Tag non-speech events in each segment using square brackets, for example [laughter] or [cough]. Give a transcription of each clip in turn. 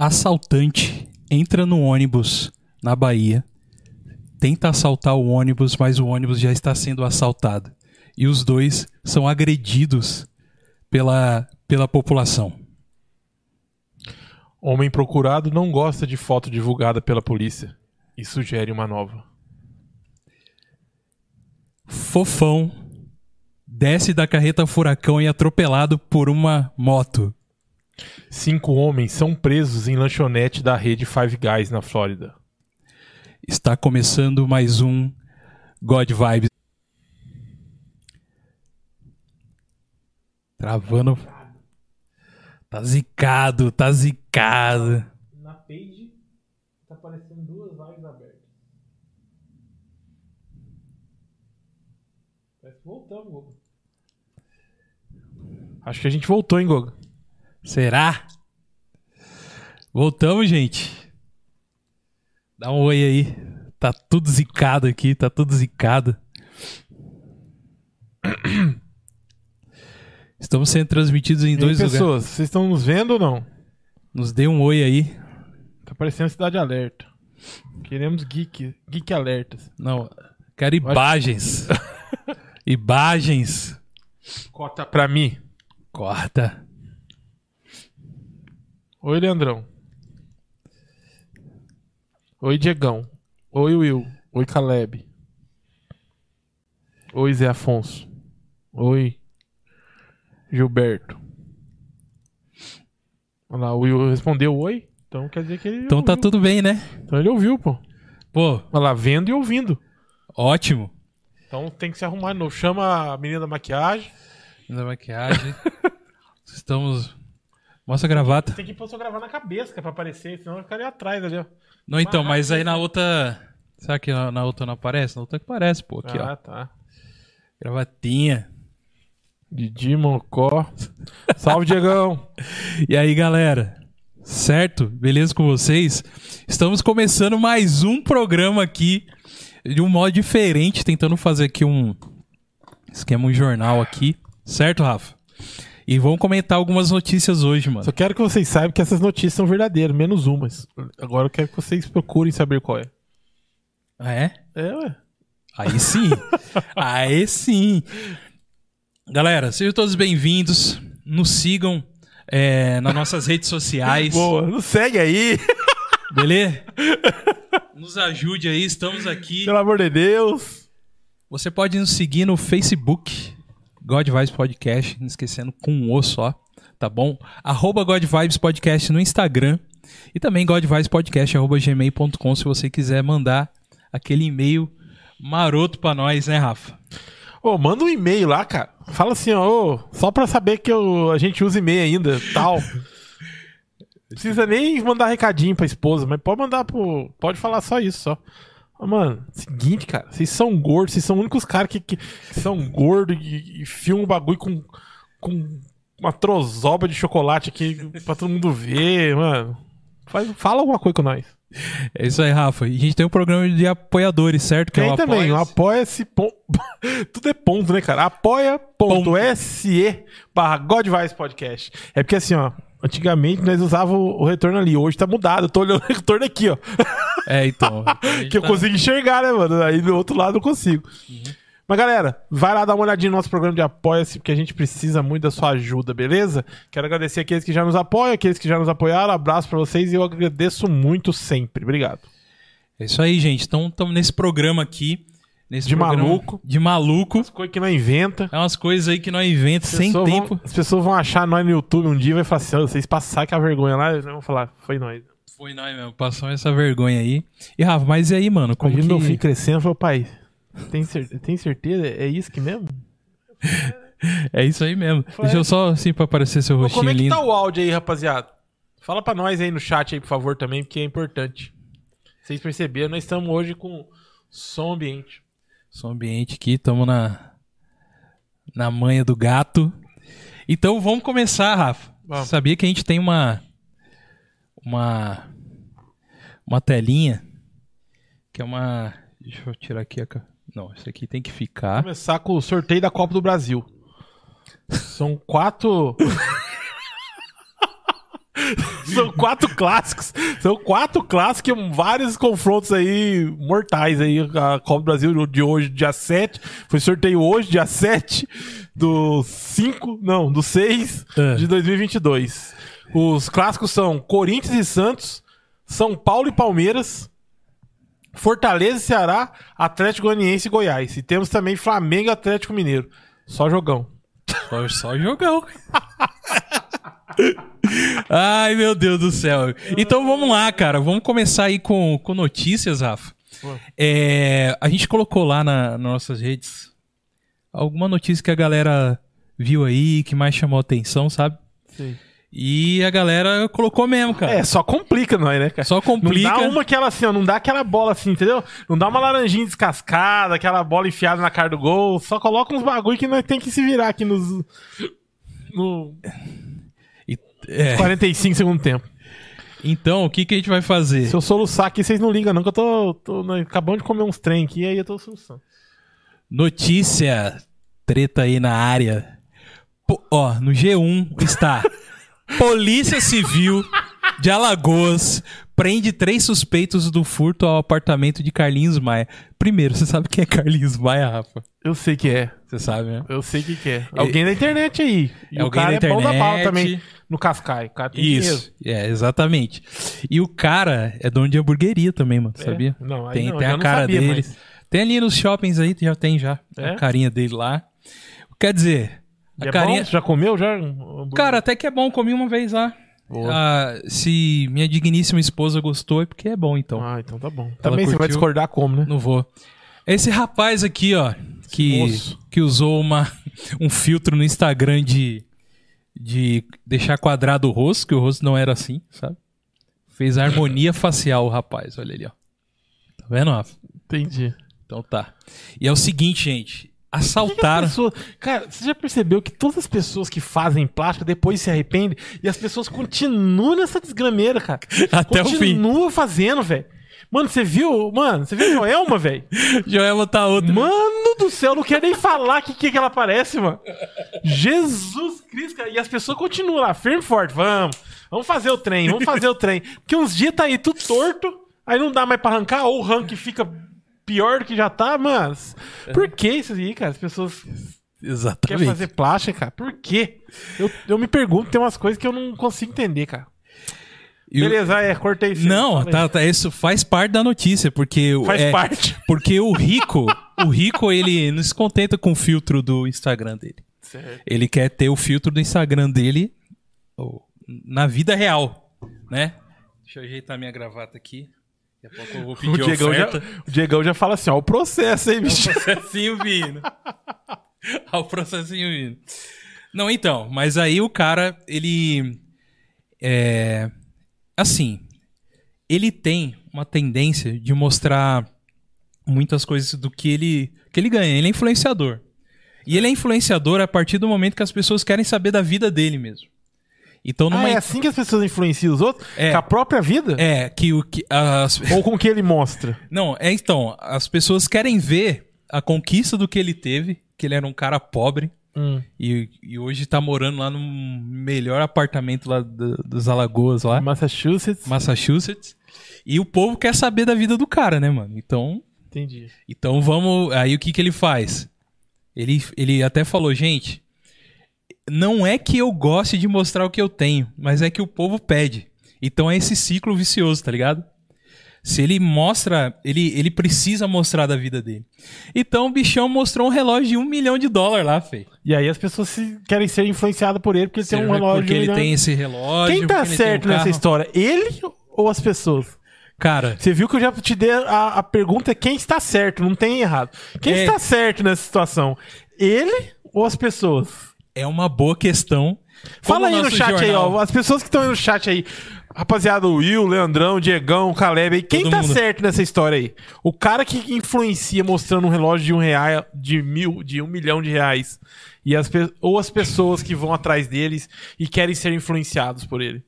assaltante entra no ônibus na Bahia, tenta assaltar o ônibus, mas o ônibus já está sendo assaltado. E os dois são agredidos pela, pela população. Homem procurado não gosta de foto divulgada pela polícia e sugere uma nova. Fofão desce da carreta furacão e é atropelado por uma moto. Cinco homens são presos em lanchonete da rede Five Guys na Flórida. Está começando mais um God Vibes. Travando. Tá zicado, tá zicado. Na page tá aparecendo duas lives abertas. Parece que voltamos, Gogo. Acho que a gente voltou, hein, Gogo? Será? Voltamos, gente. Dá um oi aí. Tá tudo zicado aqui, tá tudo zicado. [clears throat] Estamos sendo transmitidos em E dois lugares. pessoas, vocês estão nos vendo ou não? Nos dê um oi aí. Tá parecendo Cidade Alerta. Queremos geek, geek alertas. Não, quero imagens. imagens. Cota pra mim. Corta. Oi, Leandrão. Oi, Diegão. Oi, Will. Oi, Caleb. Oi, Zé Afonso. Oi, Gilberto. Olha lá, o Will respondeu oi. Então quer dizer que ele Então tá ouviu. tudo bem, né? Então ele ouviu, pô. Pô, Olha lá, vendo e ouvindo. ótimo. Então tem que se arrumar de novo. Chama a menina da maquiagem. Da maquiagem. [laughs] Estamos. Mostra a gravata. Tem que pôr só gravar na cabeça, que é pra aparecer, senão vai ficar ali atrás ali, ó. Não, então, mas aí na outra. Será que na, na outra não aparece? Na outra que aparece, pô. Aqui, ah, ó. tá. Gravatinha. Didi Mocó. Salve, Diegão. [laughs] E aí, galera? Certo? Beleza com vocês? Estamos começando mais um programa aqui de um modo diferente, tentando fazer aqui um esquema, um jornal aqui. Certo, Rafa? E vamos comentar algumas notícias hoje, mano. Só quero que vocês saibam que essas notícias são verdadeiras, menos umas. Agora eu quero que vocês procurem saber qual é. Ah, é? É, ué. Aí sim. [laughs] Aí sim. Galera, sejam todos bem-vindos. Nos sigam é, nas nossas redes sociais. Boa, não segue aí. Beleza? Nos ajude aí, estamos aqui. Pelo amor de Deus. Você pode nos seguir no Facebook, God Vibes Podcast, não esquecendo com um O só, tá bom? Arroba God Vibes Podcast no Instagram e também godvibespodcast.gmail.com se você quiser mandar aquele e-mail maroto pra nós, né, Rafa? Ô, manda um e-mail lá, cara. Fala assim, ó, ô, só pra saber que eu- a gente usa e-mail ainda, tal. Não [laughs] precisa nem mandar recadinho pra esposa, mas pode mandar pro. Pode falar só isso, só. Mano, seguinte, cara, vocês são gordos, vocês são os únicos caras que, que são gordos e, e filmam o bagulho com, com uma trozoba de chocolate aqui [laughs] pra todo mundo ver, mano. Faz, fala alguma coisa com nós. É isso aí, Rafa. E a gente tem um programa de apoiadores, certo? Que é Tem o também, o Apoia-se. apoia-se. pon- [laughs] Tudo é ponto, né, cara? Apoia.se barra Godvice Podcast. É porque assim, ó. Antigamente nós usávamos o retorno ali. Hoje tá mudado. Eu tô olhando o retorno aqui, ó. [laughs] É, então. [laughs] que eu tá- consigo enxergar, né, mano? Aí do outro lado eu consigo. Mas galera, vai lá dar uma olhadinha no nosso programa de Apoia-se, porque a gente precisa muito da sua ajuda, beleza? Quero agradecer aqueles que já nos apoiam, aqueles que já nos apoiaram. Abraço pra vocês e eu agradeço muito sempre. Obrigado. É isso aí, gente. Então, estamos nesse programa aqui. Nesse De programa maluco. De maluco. As coisas que não inventa. É umas coisas aí que nós inventamos sem pessoas tempo. Vão, as pessoas vão achar nós no YouTube um dia e vai falar assim: "Ó, vocês passaram que a vergonha lá, eles vão falar, foi nós. Foi nós mesmo, passamos essa vergonha aí. E Rafa, mas e aí, mano? Como Imagina que... meu filho crescendo falou, pai, tem, cer tem certeza? É isso que mesmo? [laughs] É isso aí mesmo. Falei- Deixa eu só, assim, pra aparecer seu rostinho Como é que lindo. tá o áudio aí, rapaziada? Fala pra nós aí no chat aí, por favor, também, porque é importante. Vocês perceberam, nós estamos hoje com som ambiente. Som ambiente aqui, estamos na, na manha do gato. Então vamos começar, Rafa. Vamos. Sabia que a gente tem uma. Uma. Uma telinha. Que é uma. Deixa eu tirar aqui a. Não, isso aqui tem que ficar. Começar com o sorteio da Copa do Brasil. São quatro. [laughs] São quatro clássicos. São quatro clássicos e vários confrontos aí mortais aí. A Copa do Brasil de hoje, dia 7. Foi sorteio hoje, dia 7 do 5, não, do 6 É. de 2022. Os clássicos são Corinthians e Santos, São Paulo e Palmeiras, Fortaleza e Ceará, Atlético Goianiense e Goiás. E temos também Flamengo e Atlético Mineiro. Só jogão. Só, só jogão. [laughs] Ai, meu Deus do céu. Então vamos lá, cara. Vamos começar aí com, com notícias, Rafa. É, a gente colocou lá na, nas nossas redes alguma notícia que a galera viu aí, que mais chamou atenção, sabe? E a galera colocou mesmo, cara. É, só complica nós, né, cara? Só complica. Não dá uma aquela assim, ó, não dá aquela bola assim, entendeu? Não dá uma laranjinha descascada, aquela bola enfiada na cara do gol. Só coloca uns bagulho que nós tem que se virar aqui nos. No E- é, 45 segundo tempo. Então, o que, que a gente vai fazer? Se eu soluçar aqui, vocês não ligam, não, que eu tô, tô né, acabando de comer uns trem aqui, aí eu tô soluçando. Notícia treta aí na área. Po- ó, no G1 está [laughs] Polícia Civil de Alagoas prende três suspeitos do furto ao apartamento de Carlinhos Maia. Primeiro, você sabe quem é Carlinhos Maia, Rafa? Eu sei que é. Você sabe, né? Eu sei que que é. Alguém da internet aí. E É o alguém cara da é bom da bala internet. também no Cascai. O cara tem dinheiro. Isso, é, exatamente. E o cara é dono de hamburgueria também, mano, sabia? É? Não, aí tem não, tem eu a não cara sabia, dele. mas- Tem ali nos shoppings aí, já tem já É? a carinha dele lá. Quer dizer, a E é carinha... bom? Já comeu já? Cara, até que é bom, comi uma vez lá. Ah, se minha digníssima esposa gostou, é porque é bom, então. Ah, então tá bom. Também você vai curtiu? discordar como, né? Não vou. Esse rapaz aqui, ó, que, moço. que usou uma, [laughs] um filtro no Instagram de, de deixar quadrado o rosto, que o rosto não era assim, sabe? Fez harmonia facial o rapaz, olha ali, ó. Tá vendo, Rafa? Entendi. Então tá. E é o seguinte, gente. Assaltaram. Pessoas- Cara, você já percebeu que todas as pessoas que fazem plástico depois se arrependem e as pessoas continuam nessa desgrameira, cara. [laughs] Até o fim. Continuam fazendo, velho. Mano, você viu? Mano, você viu Joelma, velho? [laughs] Joelma tá outra. Mano do céu, não quero nem falar o que, que, que ela parece, mano. Jesus Cristo, cara. E as pessoas continuam lá, firme e forte. Vamos, vamos fazer o trem, vamos fazer o trem. Porque uns dias tá aí tudo torto, aí não dá mais pra arrancar, ou o ranking fica pior do que já tá, mas. Por que isso aí, cara? As pessoas querem Exatamente. fazer plástica, cara. Por quê? Eu, eu me pergunto, tem umas coisas que eu não consigo entender, cara. E o- Beleza, é, cortei isso. Não, tá, tá, isso faz parte da notícia, porque o- Faz é, parte. [laughs] porque o rico, o rico ele não se contenta com o filtro do Instagram dele. Certo. Ele quer ter o filtro do Instagram dele na vida real, né? Deixa eu ajeitar minha gravata aqui. Daqui a pouco eu vou O Diegão, já, o Diegão já fala assim, ó, o processo, hein, bicho. [laughs] processinho vindo. [laughs] Olha o processinho vindo. Não, então, mas aí o cara, ele. É. Assim. Ele tem uma tendência de mostrar muitas coisas do que ele, que ele ganha. Ele é influenciador. E ele é influenciador a partir do momento que as pessoas querem saber da vida dele mesmo. Então, Ah, numa. é assim que as pessoas influenciam os outros? É. Com a própria vida? É, que o que. As, [laughs] Ou com o que ele mostra? Não, é então, as pessoas querem ver a conquista do que ele teve, que ele era um cara pobre e, e hoje tá morando lá no melhor apartamento lá do- dos Alagoas lá, Massachusetts. Massachusetts. E o povo quer saber da vida do cara, né, mano? Então, Entendi. então vamos, aí o que que ele faz? Ele ele até falou, gente, não é que eu goste de mostrar o que eu tenho, mas é que o povo pede. Então é esse ciclo vicioso, tá ligado? Se ele mostra, ele, ele precisa mostrar da vida dele. Então o bichão mostrou um relógio de um milhão de dólar lá, Fê. E aí as pessoas se- querem ser influenciadas por ele porque ele tem um relógio. Porque ele milhão. tem esse relógio. Quem tá tem um certo nessa história? Ele ou as pessoas? Cara, Você viu que eu já te dei a, a pergunta quem está certo, não tem errado. Quem É. está certo nessa situação? Ele ou as pessoas? É uma boa questão. Fala aí no chat aí, jornal- ó. As pessoas que estão aí no chat aí. Rapaziada, o Will, Leandrão, Diegão, Caleb aí. Quem Todo tá mundo. certo nessa história aí? O cara que influencia mostrando um relógio de um real, de mil, de um milhão de reais. E as, ou as pessoas que vão atrás deles e querem ser influenciados por ele.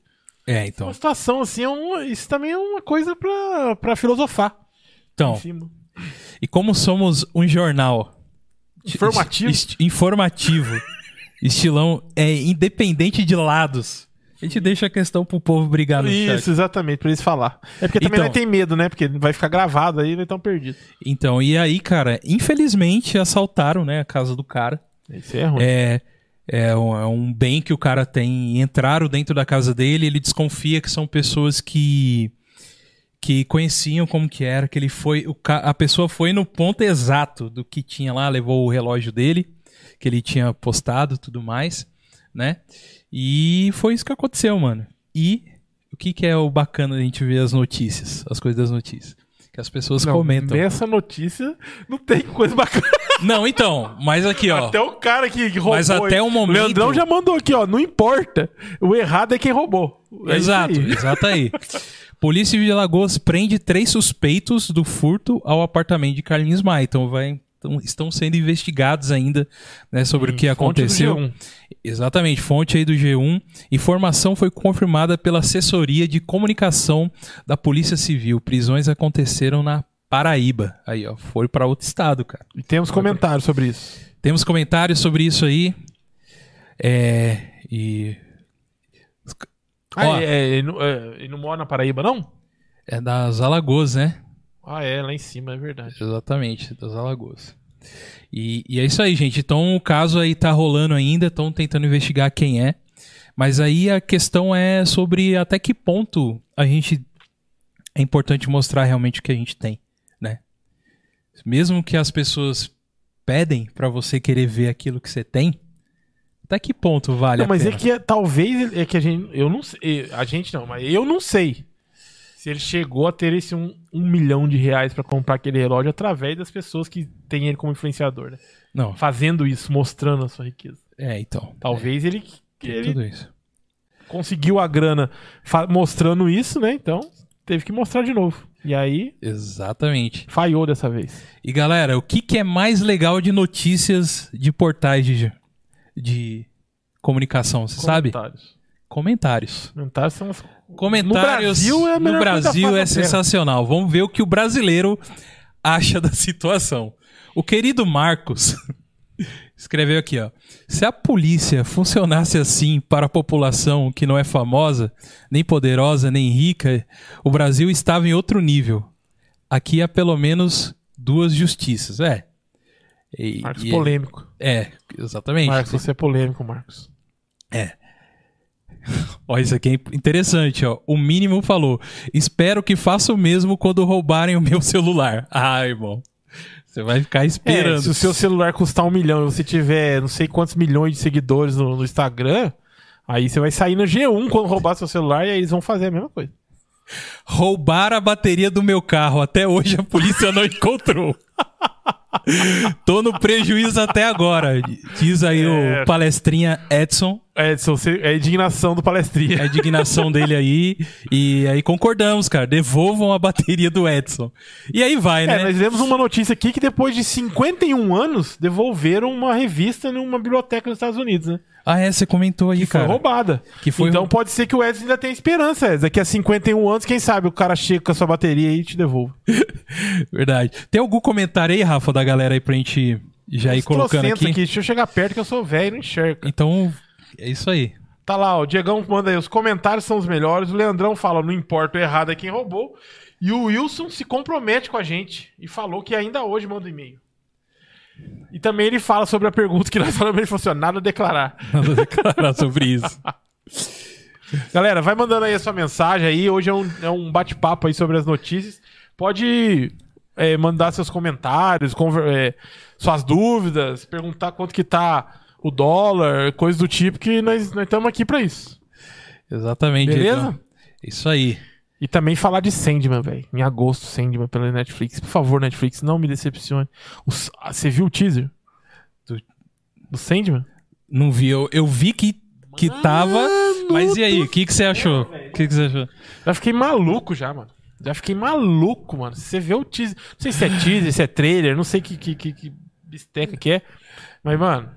É, então. Uma situação assim, é um- isso também é uma coisa pra, pra filosofar. Então, e como somos um jornal Informativo. informativo, estilão é independente de lados. A gente deixa a questão pro povo brigar no Isso, chat. exatamente, pra eles falar. É porque também Então. não tem medo, né? Porque vai ficar gravado aí, eles estão perdidos. Então, e aí, cara, infelizmente assaltaram, né, a casa do cara. Isso é ruim. É, é, um, é um bem que o cara tem. Entraram dentro da casa dele, ele desconfia que são pessoas que que conheciam como que era, que ele foi, o, a pessoa foi no ponto exato do que tinha lá, levou o relógio dele, que ele tinha postado, tudo mais, né? E foi isso que aconteceu, mano. E o que que é o bacana da gente ver as notícias, as coisas das notícias, que as pessoas Não, comentam. Nessa notícia não tem coisa bacana. Não, então, mas aqui, ó. Até o cara que, roubou. Mas até o momento- Leandrão já mandou aqui, ó. Não importa. O errado é quem roubou. É Exato, aí. exato aí. Polícia de Alagoas prende três suspeitos do furto ao apartamento de Carlinhos Maia. Então, vai, então, estão sendo investigados ainda né, sobre o que Hum, Fonte do aconteceu. G1. Exatamente, fonte aí do G1. Informação foi confirmada pela assessoria de comunicação da Polícia Civil. Prisões aconteceram na Paraíba. Aí, ó, foi para outro estado, cara. E temos comentários sobre isso. Temos comentários sobre isso aí. É. E. Ah, Ó. é, é, ele, não, é, ele não mora na Paraíba, não? É das Alagoas, né? Ah, é, lá em cima, é verdade. Exatamente, das Alagoas. E, e é isso aí, gente. Então o caso aí tá rolando ainda, estão tentando investigar quem é. Mas aí a questão é sobre até que ponto a gente é importante mostrar realmente o que a gente tem, né? Mesmo que as pessoas pedem pra você querer ver aquilo que você tem, até que ponto vale Não, a mas pena? é que é- talvez é que a gente. Eu não sei. A gente não, mas eu não sei. Se ele chegou a ter esse um, um milhão de reais pra comprar aquele relógio através das pessoas que têm ele como influenciador, né? Não, Fazendo isso, mostrando a sua riqueza. é, então. Talvez ele, é, ele tudo isso. conseguiu a grana mostrando isso, né? Então teve que mostrar de novo. E aí Exatamente. falhou dessa vez. E galera, o que, que é mais legal de notícias de portais de, de comunicação, você sabe? Comentários. Comentários. Comentários são. Comentários No Brasil é no Brasil é sensacional. Vamos ver o que o brasileiro acha da situação. O querido Marcos [laughs] escreveu aqui, ó. Se a polícia funcionasse assim para a população que não é famosa, nem poderosa, nem rica, o Brasil estava em outro nível. Aqui há pelo menos duas justiças. É. E- Marcos e- polêmico. É, exatamente. Marcos, você é polêmico, Marcos. [laughs] Ó, isso aqui é interessante, ó. O mínimo falou: espero que faça o mesmo quando roubarem o meu celular. [laughs] Ah, irmão. Você vai ficar É, esperando. se o seu celular custar um milhão e você tiver não sei quantos milhões de seguidores no, no Instagram, aí você vai sair no G1 quando roubar seu celular e aí eles vão fazer a mesma coisa. Roubar a bateria do meu carro. Até hoje a polícia não [laughs] encontrou. [laughs] Tô no prejuízo até agora. Diz aí É. o palestrinha Edson. Edson, é a indignação do palestrinha. A indignação dele aí. E aí concordamos, cara. Devolvam a bateria do Edson. E aí vai, É, né? nós vemos uma notícia aqui que depois de 51 anos devolveram uma revista numa biblioteca nos Estados Unidos, né? Ah, é, você comentou aí, Que foi cara. roubada. Que foi então pode ser que o Edson ainda tenha esperança, Edson. Daqui a 51 anos, quem sabe o cara chega com a sua bateria e te devolve. [laughs] Verdade. Tem algum comentário aí, Rafa, da galera aí pra gente já ir colocando trocentos aqui? Deixa eu chegar perto que eu sou velho e não enxergo. Então, é isso aí. Tá lá, ó, o Diegão manda aí, os comentários são os melhores. O Leandrão fala, não importa, o errado é quem roubou. E o Wilson se compromete com a gente e falou que ainda hoje manda e-mail. E também ele fala sobre a pergunta que nós [laughs] falamos, ele falou assim, ó, nada a declarar. Nada a declarar sobre isso. [laughs] Galera, vai mandando aí a sua mensagem aí. Hoje é um, é um bate-papo aí sobre as notícias. Pode é, mandar seus comentários, é, suas dúvidas, perguntar quanto que tá o dólar, coisa do tipo, que nós estamos aqui pra isso. Exatamente. Beleza? Diegão. Isso aí. E também falar de Sandman, velho. Em agosto, Sandman pela Netflix. Por favor, Netflix, não me decepcione. Ah, Você viu o teaser? Do- Do Sandman? Não vi, eu, eu vi que, que tava. Mas e aí, o que, que você achou? O que, que você achou? Já fiquei maluco já, mano. Já fiquei maluco, mano. Você vê o teaser. Não sei se é teaser, se é trailer, não sei que, que, que, que bisteca que é. Mas, mano.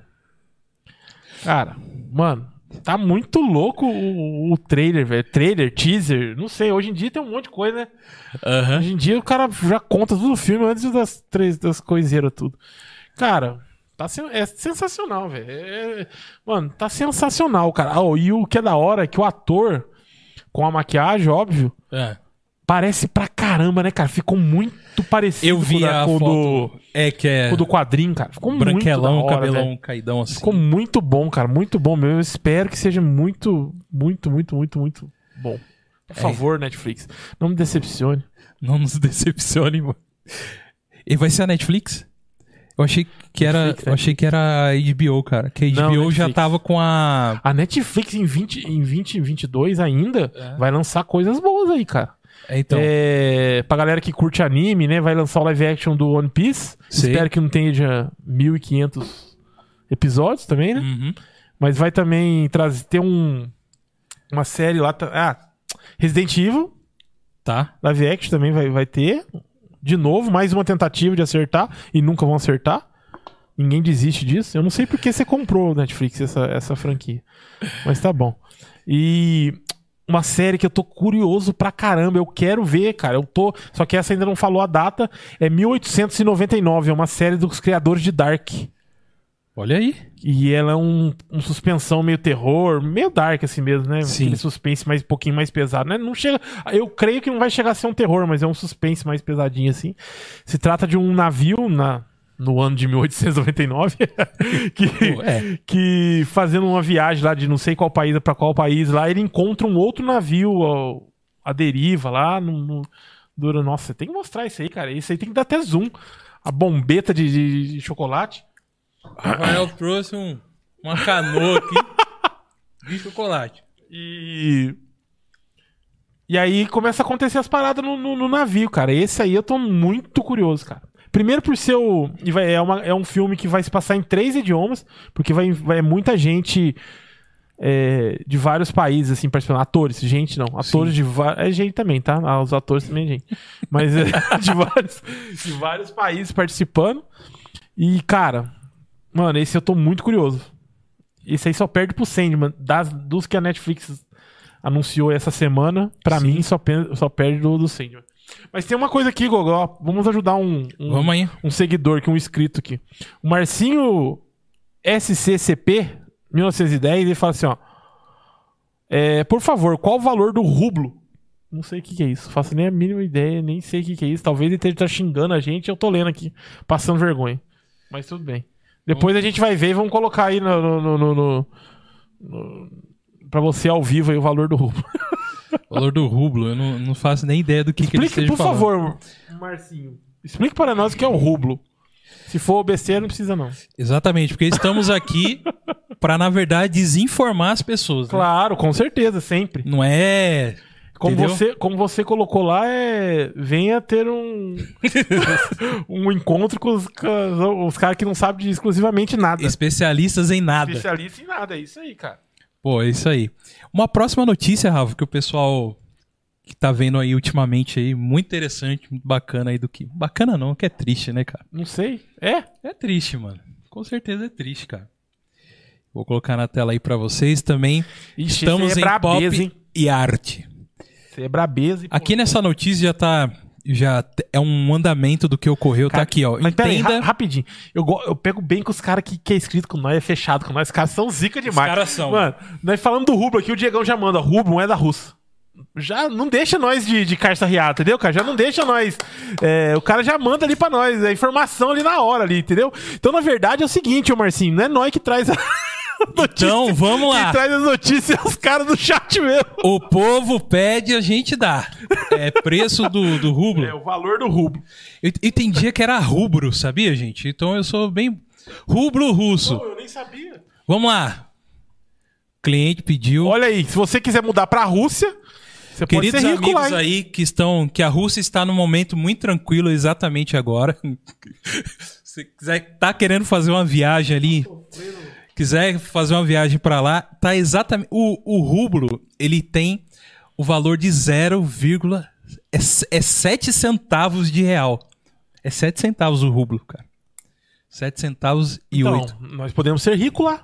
Cara, mano, tá muito louco o, o trailer, velho. Trailer, teaser, não sei. Hoje em dia tem um monte de coisa, né? Aham. Hoje em dia o cara já conta tudo o filme antes das três das coiseiras tudo. Cara, Tá sen- é sensacional, velho. É- Mano, tá sensacional, cara. Ah, e o que é da hora é que o ator, com a maquiagem, óbvio, É. parece pra caramba, né, cara? Ficou muito parecido Eu vi com, da- a com foto. do, É que é com o do quadrinho, cara. Ficou branquelão, muito hora, cabelão caidão assim. Ficou muito bom, cara. Muito bom mesmo. Eu espero que seja muito, muito, muito, muito, muito bom. É. Por favor, Netflix. Não me decepcione. Não nos [laughs] decepcione, mano. E vai ser a Netflix? Eu achei que era, Netflix, eu achei que era a HBO, cara. Que a Não, HBO já Netflix. tava com a A Netflix em 20, em 2022 ainda É. vai lançar coisas boas aí, cara. É, então, É, pra galera que curte anime, né? Vai lançar o live action do One Piece. Sei. Espero que não tenha já 1500 episódios também, né? Uhum. Mas vai também trazer ter um uma série lá, ah, Resident Evil, Tá. live action também vai, vai ter. De novo, mais uma tentativa de acertar e nunca vão acertar. Ninguém desiste disso. Eu não sei porque você comprou Netflix essa, essa franquia. Mas tá bom. E uma série que eu tô curioso pra caramba. Eu quero ver, cara. Eu tô. Só que essa ainda não falou a data. É 1899. É uma série dos criadores de Dark. Olha aí. E ela é um, um suspensão meio terror, meio dark assim mesmo, né? Sim. Aquele suspense mais um pouquinho mais pesado, né? Não chega, eu creio que não vai chegar a ser um terror, mas é um suspense mais pesadinho assim. Se trata de um navio na no ano de 1899 [laughs] que é. que fazendo uma viagem lá de não sei qual país para qual país lá, ele encontra um outro navio à deriva lá no, no dura, nossa, tem que mostrar isso aí, cara. Isso aí tem que dar até zoom. A bombeta de- de- de chocolate. Rafael trouxe um, uma canoa aqui de chocolate. E. E aí começa a acontecer as paradas no, no- no navio, cara. Esse aí eu tô muito curioso, cara. Primeiro por ser o. é, uma- é um filme que vai se passar em três idiomas, porque vai, vai muita gente é, de vários países, assim, participando. Atores, gente não. Atores de vários. É gente também, tá? Ah, os atores também é gente. Mas é, [laughs] de, vários, de vários países participando. E, cara, mano, esse eu tô muito curioso. Esse aí só perde pro Sandman. Das, dos que a Netflix anunciou essa semana, pra Sim. mim só, só perde do, do Sandman. Mas tem uma coisa aqui, Gogó. Vamos ajudar um, um, Vamos aí. um seguidor aqui, um inscrito aqui. O Marcinho SCCP 1910, ele fala assim, ó. É, por favor, qual o valor do rublo? Não sei o que, que é isso. Faço nem a mínima ideia, nem sei o que, que é isso. Talvez ele esteja xingando a gente, eu tô lendo aqui, passando vergonha. Mas tudo bem. Depois a gente vai ver e vamos colocar aí no, no, no, no- no- pra você ao vivo aí o valor do rublo. [laughs] Valor do rublo, eu não, não faço nem ideia do que, que ele Explique, esteja por falando. favor, Marcinho. Explique para nós o que é o rublo. Se for besteira, não precisa não. Exatamente, porque estamos aqui [laughs] pra, na verdade, desinformar as pessoas. né? Claro, com certeza, sempre. Não é. Como entendeu? você, como você colocou lá, é. Venha ter um. [laughs] um encontro com os, com os caras que não sabem de exclusivamente nada. Especialistas em nada. Especialista em nada, é isso aí, cara. Pô, é isso aí. Uma próxima notícia, Rafa, que o pessoal que tá vendo aí ultimamente aí, muito interessante, muito bacana aí do que. Bacana não, que é triste, né, cara? Não sei. É? É triste, mano. Com certeza é triste, cara. Vou colocar na tela aí pra vocês também. Ixi, Estamos esse em é brabeza, pop hein? e arte. Você é brabeza. e- Aqui nessa notícia já tá. Já é um andamento do que ocorreu. Cara, tá aqui, ó. Mas peraí, Entenda. ra- rapidinho. Eu, eu pego bem com os caras que, que é escrito com nós, é fechado com nós. Os caras são zica demais. caras são. Mano, nós falando do rublo aqui, o Diegão já manda. Rublo não é da Rússia. Já não deixa nós de, de carça riada, entendeu, cara? Já não deixa nós. é, o cara já manda ali pra nós, a informação ali na hora ali, entendeu? Então, na verdade, é o seguinte, ô Marcinho, não é nós que traz a [laughs] notícia. Então, vamos lá. Quem traz as notícias é os caras do chat mesmo. O povo pede, a gente dá. É preço do, do rublo. É o valor do rublo. Eu entendia que era rubro, sabia, gente? Então eu sou bem. Rublo russo. eu nem sabia. Vamos lá. O cliente pediu. Olha aí, se você quiser mudar pra Rússia, você Queridos pode ser rico amigos lá, aí que estão. Que a Rússia está num momento muito tranquilo exatamente agora. [laughs] Se quiser, tá querendo fazer uma viagem ali. Quiser fazer uma viagem pra lá, tá exatamente. O, o rublo, ele tem o valor de 0, é, é 7 centavos de real. É 7 centavos o rublo, cara. 7 centavos e Então, 8. nós podemos ser ricos lá.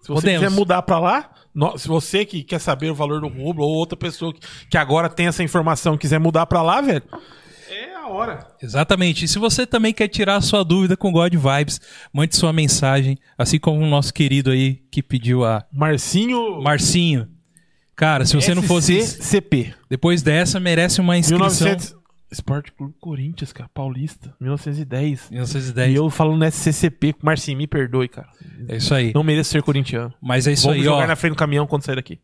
Se você Podemos. quiser mudar pra lá, se você que quer saber o valor do rublo ou outra pessoa que, agora tem essa informação quiser mudar pra lá, velho, hora. Exatamente. E se você também quer tirar a sua dúvida com God Vibes, mande sua mensagem, assim como o nosso querido aí que pediu a Marcinho. Marcinho. Cara, se você não fosse CP. depois dessa, merece uma inscrição. 1900. Esporte Clube Corinthians, cara. Paulista. 1910. 1910. E eu falando SCCP. Marcinho, me perdoe, cara. É isso aí. Não mereço ser corintiano. Mas é isso Vamos aí, jogar ó. na frente do caminhão quando sair daqui.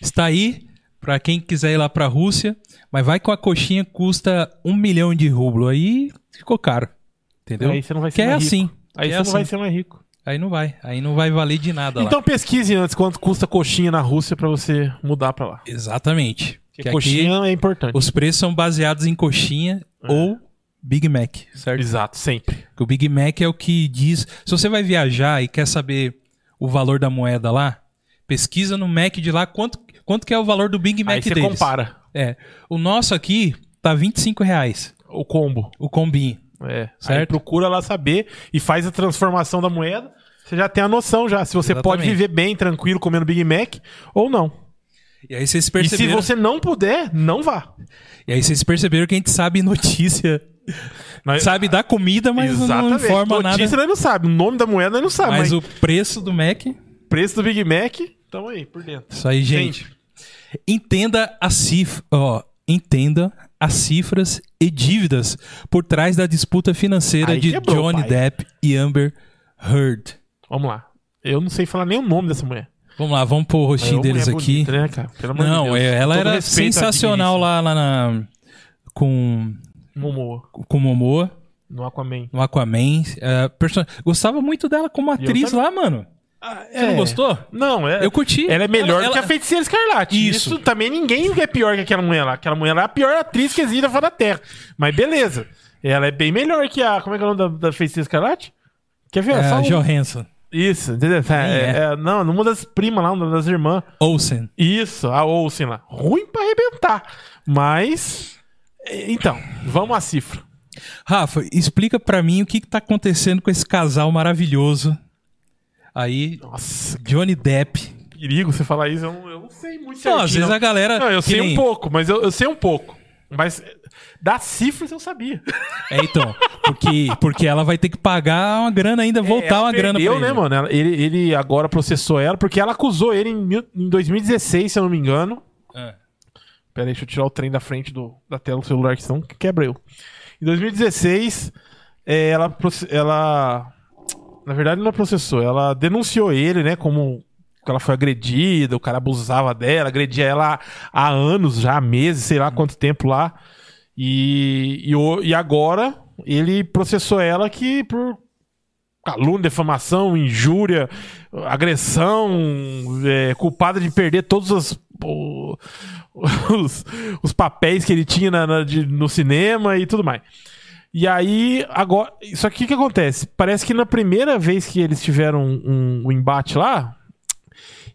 Está aí pra quem quiser ir lá pra Rússia, mas vai com a coxinha custa um milhão de rublo. Aí ficou caro. Entendeu? Aí você não vai ser que é mais rico. assim. Aí que você é não assim. vai ser mais rico. Aí não vai. Aí não vai valer de nada lá. Então pesquise antes quanto custa coxinha na Rússia pra você mudar pra lá. Exatamente. Porque Que coxinha é importante. os preços são baseados em coxinha É. ou Big Mac, certo? Exato, sempre. Porque o Big Mac é o que diz. Se você vai viajar e quer saber o valor da moeda lá, pesquisa no Mac de lá quanto, quanto que é o valor do Big Mac Aí você deles. compara É. O nosso aqui tá 25 reais, o combo. o combinho. É, Certo. Aí procura lá saber e faz a transformação da moeda. Você já tem a noção já se você pode Exatamente. viver bem, tranquilo, comendo Big Mac ou não. E aí vocês E se perceberam, você não puder, não vá. e aí vocês perceberam que a gente sabe notícia, Nós- sabe da comida, mas não informa Notícia nada. nós não sabe, o nome da moeda nós não sabe, Mas mas, o preço do Mac, preço do Big Mac, tamo aí, por dentro. isso aí, gente. Entenda a cifra, ó, entenda as cifras e dívidas por trás da disputa financeira Aí de quebrou, Johnny pai. Depp e Amber Heard. Vamos lá. Eu não sei falar nem o nome dessa mulher. Vamos lá, vamos pôr o rostinho é deles mulher aqui. bonita, né, cara? Pelo amor de Não, Deus. é- ela todo era sensacional lá, lá na com Momoa, com Momoa no Aquaman. no Aquaman. É, perso- Gostava muito dela como atriz lá, mano. Ah, Você não gostou? Não, é, Eu curti. Ela é melhor Ela- que a Feiticeira Escarlate. Isso. Isso. também ninguém é pior que aquela mulher lá. Aquela mulher lá é a pior atriz que existe fora da Terra. Mas beleza. Ela é bem melhor que a. Como é que é o nome da, da Feiticeira Escarlate? Quer ver? É, Só um- Johansson. Isso, entendeu? É, é. é, não, uma das primas lá, uma das irmãs. Olsen. Isso, a Olsen lá. Ruim pra arrebentar. Mas. é, Então, vamos à cifra. Rafa, explica pra mim o que, que tá acontecendo com esse casal maravilhoso. Aí, Nossa, Johnny Depp. perigo você falar isso. Eu não, eu não sei muito Não, certinho, às vezes a galera. Não, eu sei nem- um pouco, mas eu, eu sei um pouco. Mas das cifras eu sabia. É, então. Porque, porque ela vai ter que pagar uma grana ainda, voltar É, uma grana pra perdeu, ele. né, mano? Ele, ele agora processou ela porque ela acusou ele em, mil- em 2016, se eu não me engano. É. Pera aí, deixa eu tirar o trem da frente do, da tela do celular, que senão quebra eu. Em 2016, é, ela, ela. Na verdade, não processou, ela denunciou ele, né, como ela foi agredida, o cara abusava dela, agredia ela há, anos já, há meses, sei lá quanto tempo lá. E, e, e agora ele processou ela que por calúnia, defamação, injúria, agressão, é, culpada de perder todos os, [laughs] os, os papéis que ele tinha na- na- de- no cinema e tudo mais. E aí, agora. Só que o que, acontece? Parece que na primeira vez que eles tiveram um, um embate lá,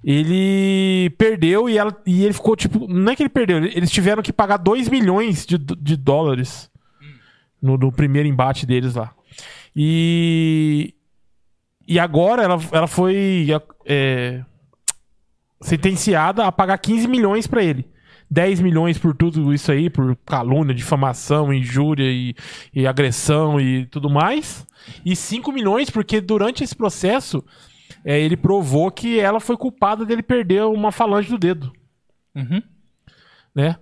ele perdeu e, ela, e ele ficou tipo. Não é que ele perdeu, eles tiveram que pagar 2 milhões de, de dólares no, no primeiro embate deles lá. E. E agora ela, ela foi é, sentenciada a pagar 15 milhões pra ele. 10 milhões por tudo isso aí, por calúnia, difamação, injúria e, e agressão e tudo mais. E 5 milhões porque durante esse processo é, ele provou que ela foi culpada dele perder uma falange do dedo, Uhum. né?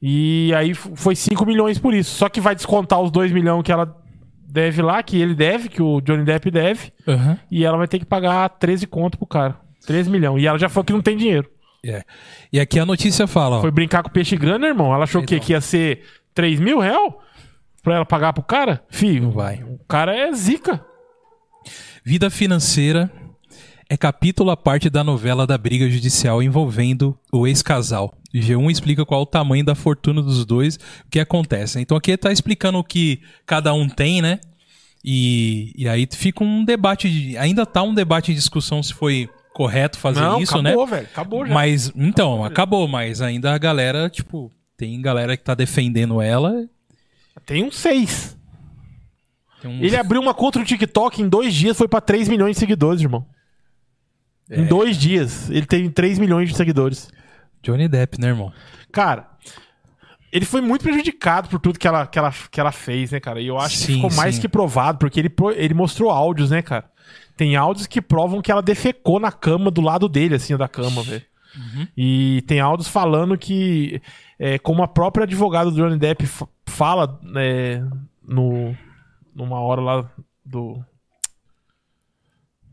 E aí foi 5 milhões por isso. Só que vai descontar os 2 milhões que ela deve lá, que ele deve, que o Johnny Depp deve. Uhum. E ela vai ter que pagar 13 conto pro cara. 13 milhões. E ela já falou que não tem dinheiro. É. E aqui a notícia fala, ó. Foi brincar com peixe grande, né, irmão? Ela achou que, Então. que ia ser 3 mil real pra ela pagar pro cara? Filho, Não vai. o cara é zica. Vida financeira é capítulo à parte da novela da briga judicial envolvendo o ex-casal. G1 explica qual o tamanho da fortuna dos dois, o que acontece. Então aqui tá explicando o que cada um tem, né? E, e aí fica um debate, de- ainda tá um debate em discussão se foi correto fazer não, isso, né? acabou, velho. Acabou já. Mas, então, acabou, mas ainda a galera, tipo, tem galera que tá defendendo ela. Tem um 6. Tem um- Ele abriu uma conta no TikTok em dois dias, foi pra 3 milhões de seguidores, irmão. É. Em dois dias, ele tem 3 milhões de seguidores. Johnny Depp, né, irmão? Cara, ele foi muito prejudicado por tudo que ela, que ela, que ela fez, né, cara? E eu acho Sim, que ficou mais sim. que provado, porque ele, ele mostrou áudios, né, cara? Tem áudios que provam que ela defecou na cama do lado dele, assim, da cama, velho. E tem áudios falando que, é, como a própria advogada do Johnny Depp fa- fala é, no, numa hora lá do.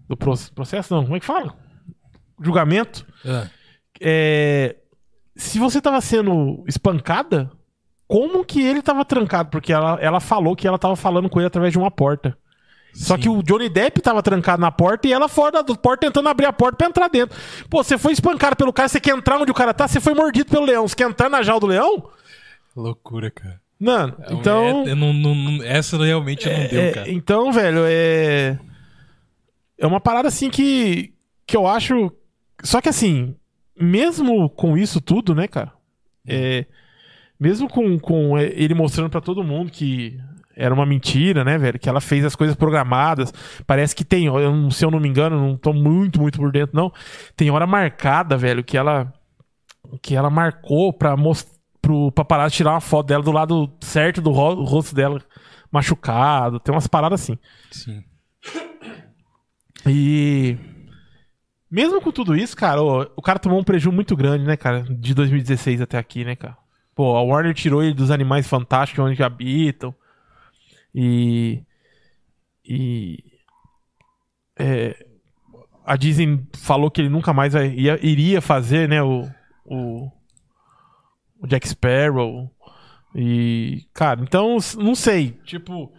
Do proce- processo, não, como é que fala? Julgamento Ah, é, se você tava sendo espancada, como que ele tava trancado? Porque ela, ela falou que ela tava falando com ele através de uma porta. Só sim. que o Johnny Depp tava trancado na porta e ela fora da porta tentando abrir a porta pra entrar dentro. Pô, você foi espancado pelo cara, você quer entrar onde o cara tá, você foi mordido pelo leão. Você quer entrar na jaula do leão? Loucura, cara. Mano, então. É, eu não- não- não- essa realmente não deu, É, cara. então, velho, é. É uma parada assim que. Que eu acho. Só que assim, mesmo com isso tudo, né, cara? É, mesmo com, com é, ele mostrando pra todo mundo que era uma mentira, né, velho? Que ela fez as coisas programadas. Parece que tem, eu se eu não me engano, não tô muito, muito por dentro, não. Tem hora marcada, velho, que ela. Que ela marcou pra mostrar. Pro paparazzi tirar uma foto dela do lado certo do ro- rosto dela machucado. Tem umas paradas assim. Sim. E. Mesmo com tudo isso, cara, ô, o cara tomou um prejuízo muito grande, né, cara? De 2016 até aqui, né, cara? Pô, a Warner tirou ele dos animais fantásticos onde habitam. E. E. é, a Disney falou que ele nunca mais vai- ia- iria fazer, né, o, o. O Jack Sparrow. E. Cara, então, não sei. Tipo.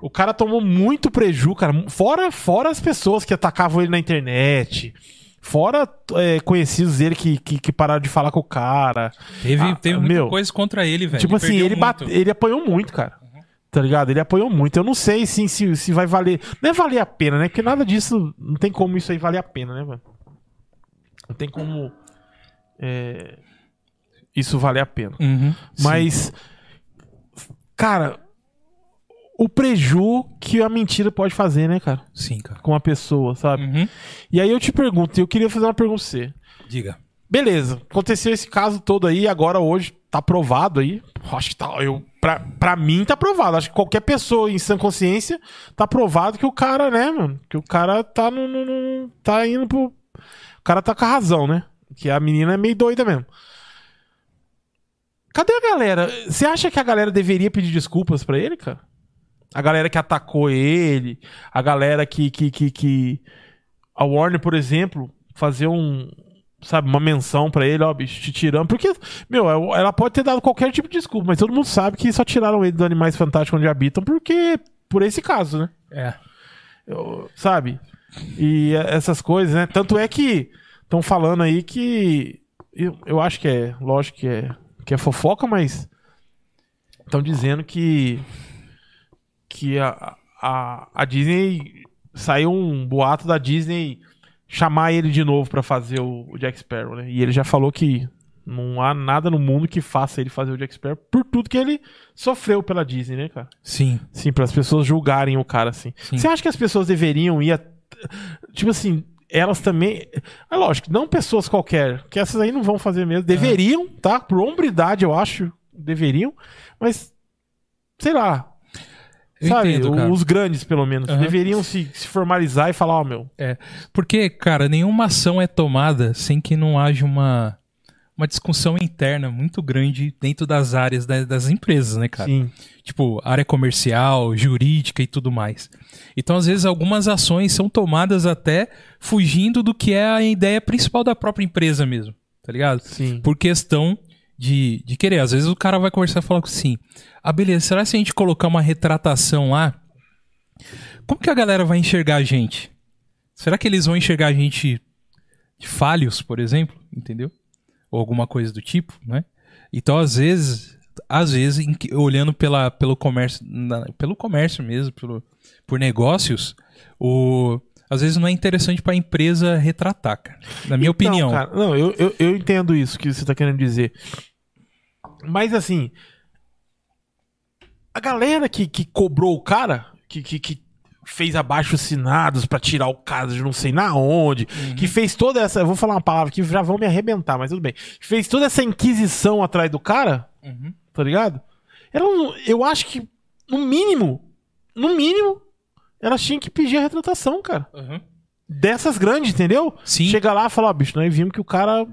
O cara tomou muito preju, cara. Fora, fora as pessoas que atacavam ele na internet. Fora é, conhecidos dele que, que, que pararam de falar com o cara. Teve, Ah, teve muita coisa contra ele, velho. tipo assim, perdeu ele, bate, ele apanhou muito, cara. Tá ligado? Ele apanhou muito. Eu não sei se, se, se vai valer. Não é valer a pena, né? Porque nada disso. Não tem como isso aí valer a pena, né, mano? Não tem como. é, isso valer a pena. Uhum, sim. Mas, cara, o preju que a mentira pode fazer, né, cara? Sim, cara. Com a pessoa, sabe? Uhum. E aí eu te pergunto, eu queria fazer uma pergunta pra você. Diga. Beleza, aconteceu esse caso todo aí, agora hoje tá provado aí. Acho que tá, eu, pra, pra mim tá provado. Acho que qualquer pessoa em sã consciência tá provado que o cara, né, mano? Que o cara tá no. no- no- tá indo pro. O cara tá com a razão, né? Que a menina é meio doida mesmo. Cadê a galera? Você acha que a galera deveria pedir desculpas pra ele, cara? A galera que atacou ele, a galera que. que, que, que... A Warner, por exemplo, fazer um. Sabe, uma menção pra ele, ó, bicho, te tirando. Porque, meu, ela ela pode ter dado qualquer tipo de desculpa, mas todo mundo sabe que só tiraram ele dos animais fantásticos onde habitam porque. Por esse caso, né? É. Eu- sabe? E é- essas coisas, né? Tanto é que estão falando aí que. Eu, eu acho que é. Lógico que é, que é fofoca, mas. Estão dizendo que. Que a, a, a Disney. Saiu um boato da Disney chamar ele de novo pra fazer o, o Jack Sparrow, né? E ele já falou que não há nada no mundo que faça ele fazer o Jack Sparrow por tudo que ele sofreu pela Disney, né, cara? Sim. Sim, para as pessoas julgarem o cara assim. Sim. Você acha que as pessoas deveriam ir a... tipo assim, elas também, é lógico, não pessoas qualquer, que essas aí não vão fazer mesmo, deveriam, tá? Por hombridade, eu acho, deveriam, mas sei lá, Eu sabe, entendo, cara. os grandes pelo menos, Aham. deveriam se, se formalizar e falar, ó, meu, É. Porque, cara, nenhuma ação é tomada sem que não haja uma, uma discussão interna muito grande dentro das áreas da- das empresas, né, cara? sim, Tipo, área comercial, jurídica e tudo mais. Então, às vezes, algumas ações são tomadas até fugindo do que é a ideia principal da própria empresa mesmo, tá ligado? sim. Por questão de, de querer. Às vezes o cara vai conversar e falar assim: ah, beleza, será que se a gente colocar uma retratação lá, como que a galera vai enxergar a gente? Será que eles vão enxergar a gente de falhos, por exemplo? Entendeu? Ou alguma coisa do tipo, né? Então, às vezes, às vezes, olhando pela, pelo comércio, na- pelo comércio mesmo, pelo, por negócios, o, às vezes não é interessante para a empresa retratar, cara. Na minha Então, opinião. cara, não, eu, eu, eu entendo isso que você tá querendo dizer. Mas assim. A galera que, que cobrou o cara, que, que, que fez abaixo assinados pra tirar o cara de não sei na onde, que fez toda essa. Eu vou falar uma palavra que já vão me arrebentar, mas tudo bem. Que fez toda essa inquisição atrás do cara. Uhum. tá ligado? Ela eu acho que, no mínimo, no mínimo, elas tinham que pedir a retratação, cara. Uhum. Dessas grandes, entendeu? Sim. Chega lá e fala, ó, bicho, nós vimos que o cara.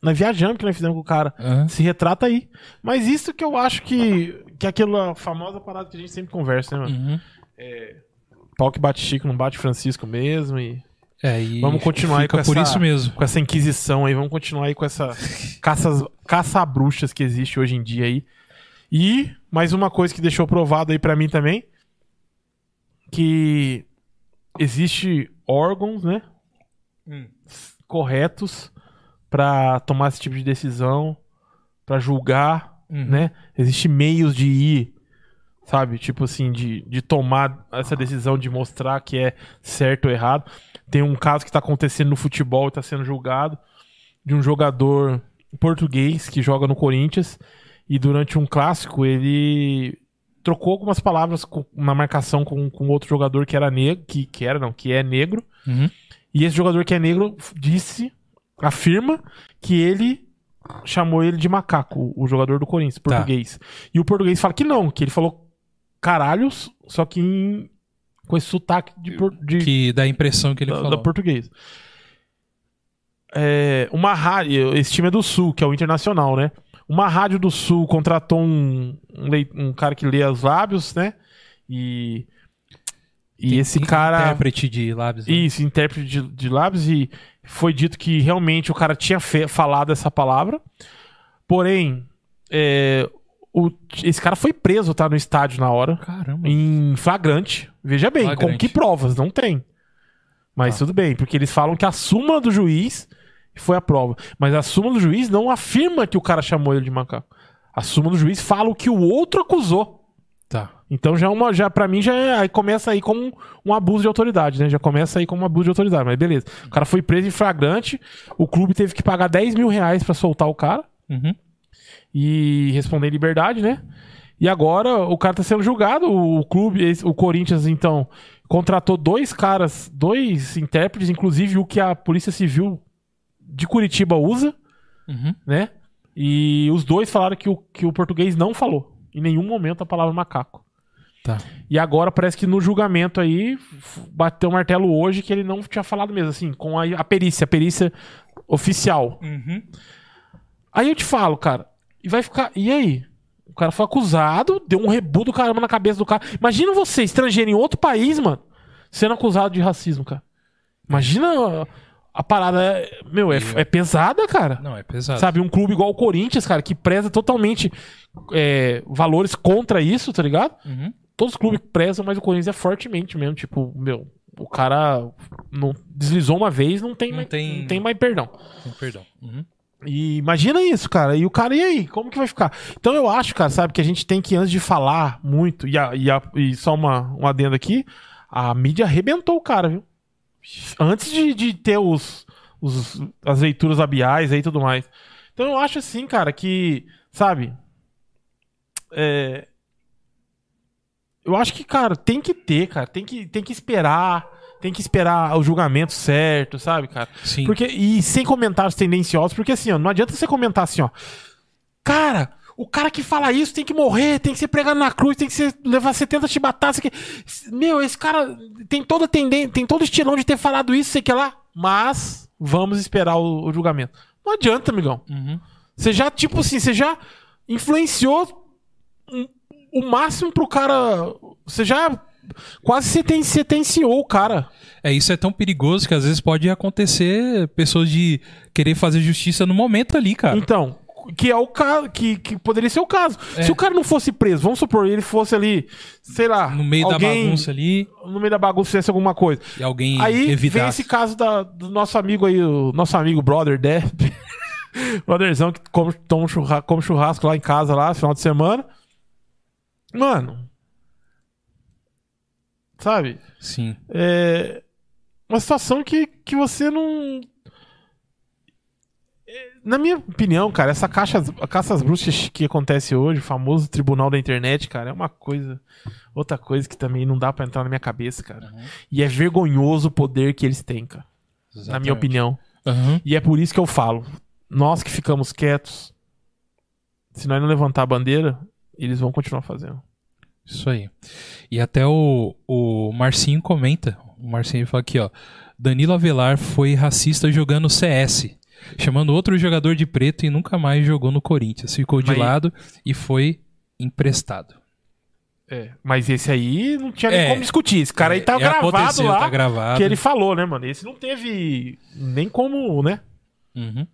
Nós viajamos que nós fizemos com o cara. Uhum. Se retrata aí. Mas isso que eu acho que. Que é aquela famosa parada que a gente sempre conversa, né, mano? Uhum. Pau que bate Chico não bate Francisco mesmo. E É, e Vamos continuar aí com por essa- isso mesmo. com essa inquisição aí, vamos continuar aí com essa [laughs] caças, caça a bruxas que existe hoje em dia aí. E mais uma coisa que deixou provado aí pra mim também, que existe órgãos, né, Hum. corretos pra tomar esse tipo de decisão, pra julgar, Uhum. né? Existe meios de ir, sabe? Tipo assim, de, de tomar essa decisão de mostrar que é certo ou errado. Tem um caso que tá acontecendo no futebol e tá sendo julgado de um jogador português que joga no Corinthians e durante um clássico ele trocou algumas palavras com uma marcação com, com outro jogador que era negro, que, que era não, que é negro. Uhum. E esse jogador que é negro disse, afirma que ele chamou ele de macaco, o jogador do Corinthians, português. E o português fala que não, que ele falou caralhos, só que em- com esse sotaque de, de- Que dá a impressão que ele da, falou. da português. É, uma rádio, esse time é do Sul, que é o Internacional, né? Uma rádio do Sul contratou um, um, um cara que lê os lábios, né? E, e Tem- esse cara. Intérprete de lábios. né? Isso, intérprete de, de lábios, e foi dito que realmente o cara tinha falado essa palavra. Porém, é, o- esse cara foi preso, tá? No estádio na hora, Caramba. em flagrante. Veja bem, Flagrante. com que provas? Não tem. Mas Tá. tudo bem, porque eles falam que a súmula do juiz foi a prova. Mas a súmula do juiz não afirma que o cara chamou ele de macaco. A súmula do juiz fala o que o outro acusou. Tá. Então já é uma, já para mim já é, aí começa aí como um abuso de autoridade, né? Já começa aí como um abuso de autoridade, mas beleza. O cara foi preso em flagrante, o clube teve que pagar 10 mil reais pra soltar o cara Uhum. e responder em liberdade, né? E agora o cara tá sendo julgado, o clube, esse- o Corinthians então contratou dois caras, dois intérpretes, inclusive o que a Polícia Civil de Curitiba usa, Uhum. né? E os dois falaram que o, que o português não falou em nenhum momento a palavra macaco. Tá. E agora parece que no julgamento aí bateu o martelo hoje que ele não tinha falado mesmo, assim, com a, a perícia, a perícia oficial. Uhum. Aí eu te falo, cara, e vai ficar. E aí? O cara foi acusado, deu um rebu do caramba na cabeça do cara. Imagina você, estrangeiro em outro país, mano, sendo acusado de racismo, cara. Imagina a, a parada. é- Meu, é, é pesada, cara. Não, é pesado. Sabe, um clube igual o Corinthians, cara, que preza totalmente é, valores contra isso, tá ligado? Uhum. Todos os clubes prezam, mas o Corinthians é fortemente mesmo. Tipo, meu, o cara não, deslizou uma vez, não tem, Não mais, tem- não tem mais perdão. Sim, Perdão. Uhum. E imagina isso, cara. E o cara, e aí? Como que vai ficar? Então eu acho, cara, sabe, que a gente tem que, antes de falar muito, e, a- e, a- e só uma, um adendo aqui, a mídia arrebentou o cara, viu? Antes de, de ter os, os- as leituras labiais aí e tudo mais. Então eu acho assim, cara, que, sabe, é, eu acho que, cara, tem que ter, cara, tem que, tem que esperar, tem que esperar o julgamento certo, sabe, cara? Sim. Porque, e sem comentários tendenciosos, porque assim, ó, não adianta você comentar assim, ó. Cara, o cara que fala isso tem que morrer, tem que ser pregado na cruz, tem que ser, levar 70 chibatadas. aqui. Meu, esse cara tem toda tendência, tem todo o estilão de ter falado isso, sei que lá. Mas vamos esperar o, o julgamento. Não adianta, amigão. Uhum. Você já, tipo assim, você já influenciou um- o máximo pro cara. Você já quase senten- sentenciou o cara. É, isso é tão perigoso que às vezes pode acontecer pessoas de querer fazer justiça no momento ali, cara. Então, que é o caso, que, que poderia ser o caso. É. Se o cara não fosse preso, vamos supor, ele fosse ali, sei lá, No meio alguém, da bagunça ali, no meio da bagunça fizesse alguma coisa. e alguém Aí vem evitar. esse caso da- do nosso amigo aí, o nosso amigo brother Deb, [laughs] brotherzão que come, toma um churra- come churrasco lá em casa lá, final de semana. Mano, sabe? Sim. é uma situação que, que você não. É, Na minha opinião, cara, essa caixa, a caça às bruxas que acontece hoje, o famoso tribunal da internet, cara, é uma coisa. Outra coisa que também não dá pra entrar na minha cabeça, cara. Uhum. E é vergonhoso o poder que eles têm, cara. Na Exatamente. minha opinião. Uhum. E é por isso que eu falo. Nós que ficamos quietos, Se nós não levantar a bandeira, eles vão continuar fazendo. Isso aí. E até o, o Marcinho comenta. O Marcinho fala aqui, ó. Danilo Avelar foi racista jogando CS, chamando outro jogador de preto e nunca mais jogou no Corinthians. Ficou de Mas- lado e foi emprestado. É, mas esse aí não tinha nem É. como discutir. Esse cara aí tá É, gravado lá. Tá gravado. que ele falou, né, mano? Esse não teve nem como, né? Uhum.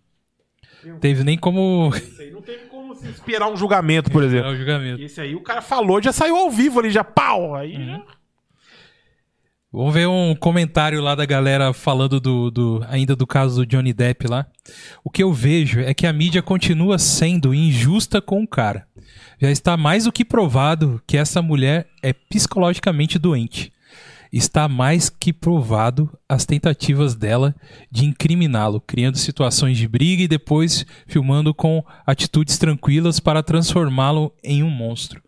Teve nem como Esse aí não teve como se esperar um julgamento, por exemplo. o julgamento. Esse aí o cara falou, já saiu ao vivo ali, já pau. Aí Uhum. já- Vamos ver um comentário lá da galera falando do, do- ainda do caso do Johnny Depp lá. O que eu vejo é que a mídia continua sendo injusta com o cara. Já está mais do que provado que essa mulher é psicologicamente doente. Está mais que provado as tentativas dela de incriminá-lo, criando situações de briga e depois filmando com atitudes tranquilas para transformá-lo em um monstro.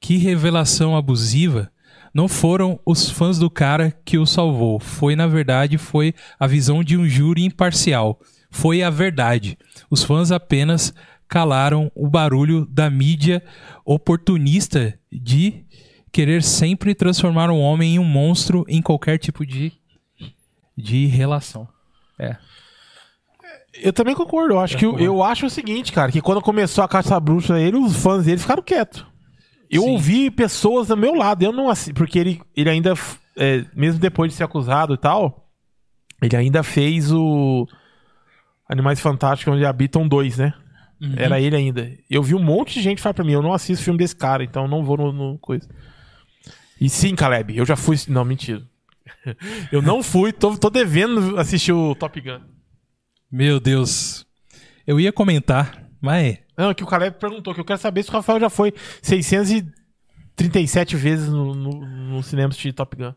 Que revelação abusiva! Não foram os fãs do cara que o salvou. Foi, na verdade, foi a visão de um júri imparcial. Foi a verdade. Os fãs apenas calaram o barulho da mídia oportunista de querer sempre transformar um homem em um monstro em qualquer tipo de, de relação. É. Eu também concordo. Eu acho, que, eu acho o seguinte, cara, que quando começou a caça bruxa ele, os fãs dele ficaram quietos. Eu Sim. ouvi pessoas do meu lado, eu não assi- porque ele, ele ainda, é, mesmo depois de ser acusado e tal, ele ainda fez o Animais Fantásticos onde habitam dois, né? Uhum. Era ele ainda. Eu vi um monte de gente falar pra mim, eu não assisto filme desse cara, então não vou no, no coisa. E sim, Caleb, eu já fui. Não, mentira. [laughs] Eu não fui, tô, tô devendo assistir o Top Gun. Meu Deus. Eu ia comentar, mas Não, é que o Caleb perguntou, que eu quero saber se o Rafael já foi 637 vezes no, no, no cinema assistir Top Gun.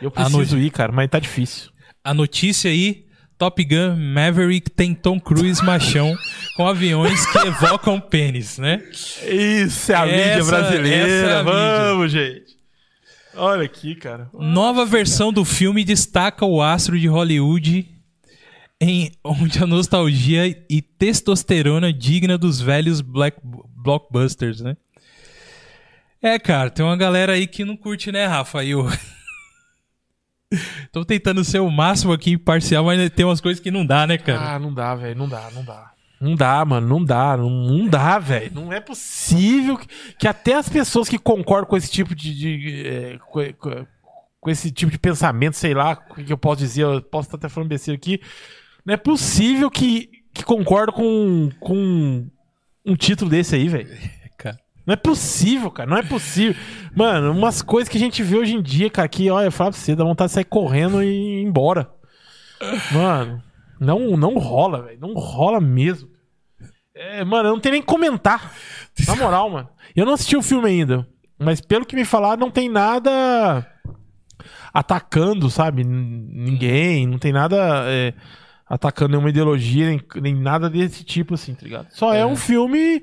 Eu preciso noite. ir, cara, mas tá difícil. a notícia aí, Top Gun Maverick tem Tom Cruise machão com aviões que evocam pênis, né? Isso é a Essa- mídia brasileira. é a Vamos, gente. Olha aqui, cara. Nova versão do filme destaca o astro de Hollywood em onde a nostalgia e testosterona digna dos velhos black blockbusters, né? É, cara, tem uma galera aí que não curte, né, Rafa? E eu [laughs] Tô tentando ser o máximo aqui imparcial, mas tem umas coisas que não dá, né, cara? Ah, não dá, velho. Não dá, não dá. Não dá, mano. Não dá. Não, não dá, velho. Não é possível que, que até as pessoas que concordam com esse tipo de. de, é, com, com- com esse tipo de pensamento, sei lá, o que eu posso dizer, eu posso estar até falando besteira aqui. Não é possível que, que concordam com, com um título desse aí, velho. [laughs] Não é possível, cara. Não é possível. Mano, umas coisas que a gente vê hoje em dia, cara, que, olha, eu falo pra você, dá vontade de sair correndo e ir embora. Mano, não, não rola, velho. Não rola mesmo. É, mano, eu não tenho nem que comentar. Na [laughs] moral, mano. Eu não assisti o filme ainda. Mas pelo que me falaram, não tem nada atacando, sabe? Ninguém. Não tem nada é, atacando nenhuma ideologia, nem, nem nada desse tipo, assim, tá ligado? Só é, É. um filme.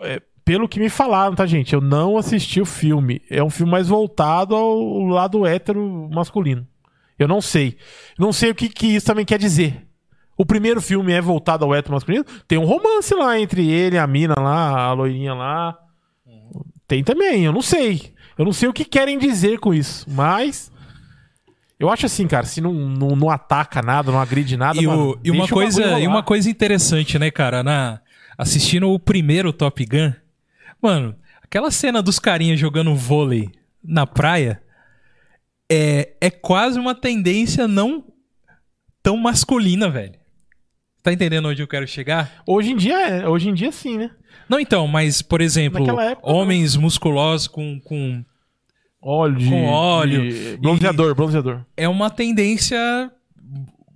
é, pelo que me falaram, tá, gente? Eu não assisti o filme. É um filme mais voltado ao lado hétero masculino. Eu não sei. Não sei o que, que isso também quer dizer. O primeiro filme é voltado ao hétero masculino. Tem um romance lá entre ele e a mina lá, a loirinha lá. Tem também, eu não sei. Eu não sei o que querem dizer com isso. Mas. Eu acho assim, cara, se não, não, não ataca nada, não agride nada. E, o- mano, e uma o coisa, e uma coisa interessante, né, cara? Na, assistindo o primeiro Top Gun, mano, aquela cena dos carinhas jogando vôlei na praia é, é quase uma tendência não tão masculina, velho. Tá entendendo onde eu quero chegar? Hoje em dia é, hoje em dia sim, né? Não, então, mas, por exemplo, época, homens musculosos com, com. Óleo. Com óleo. de- bronzeador, bronzeador. É uma tendência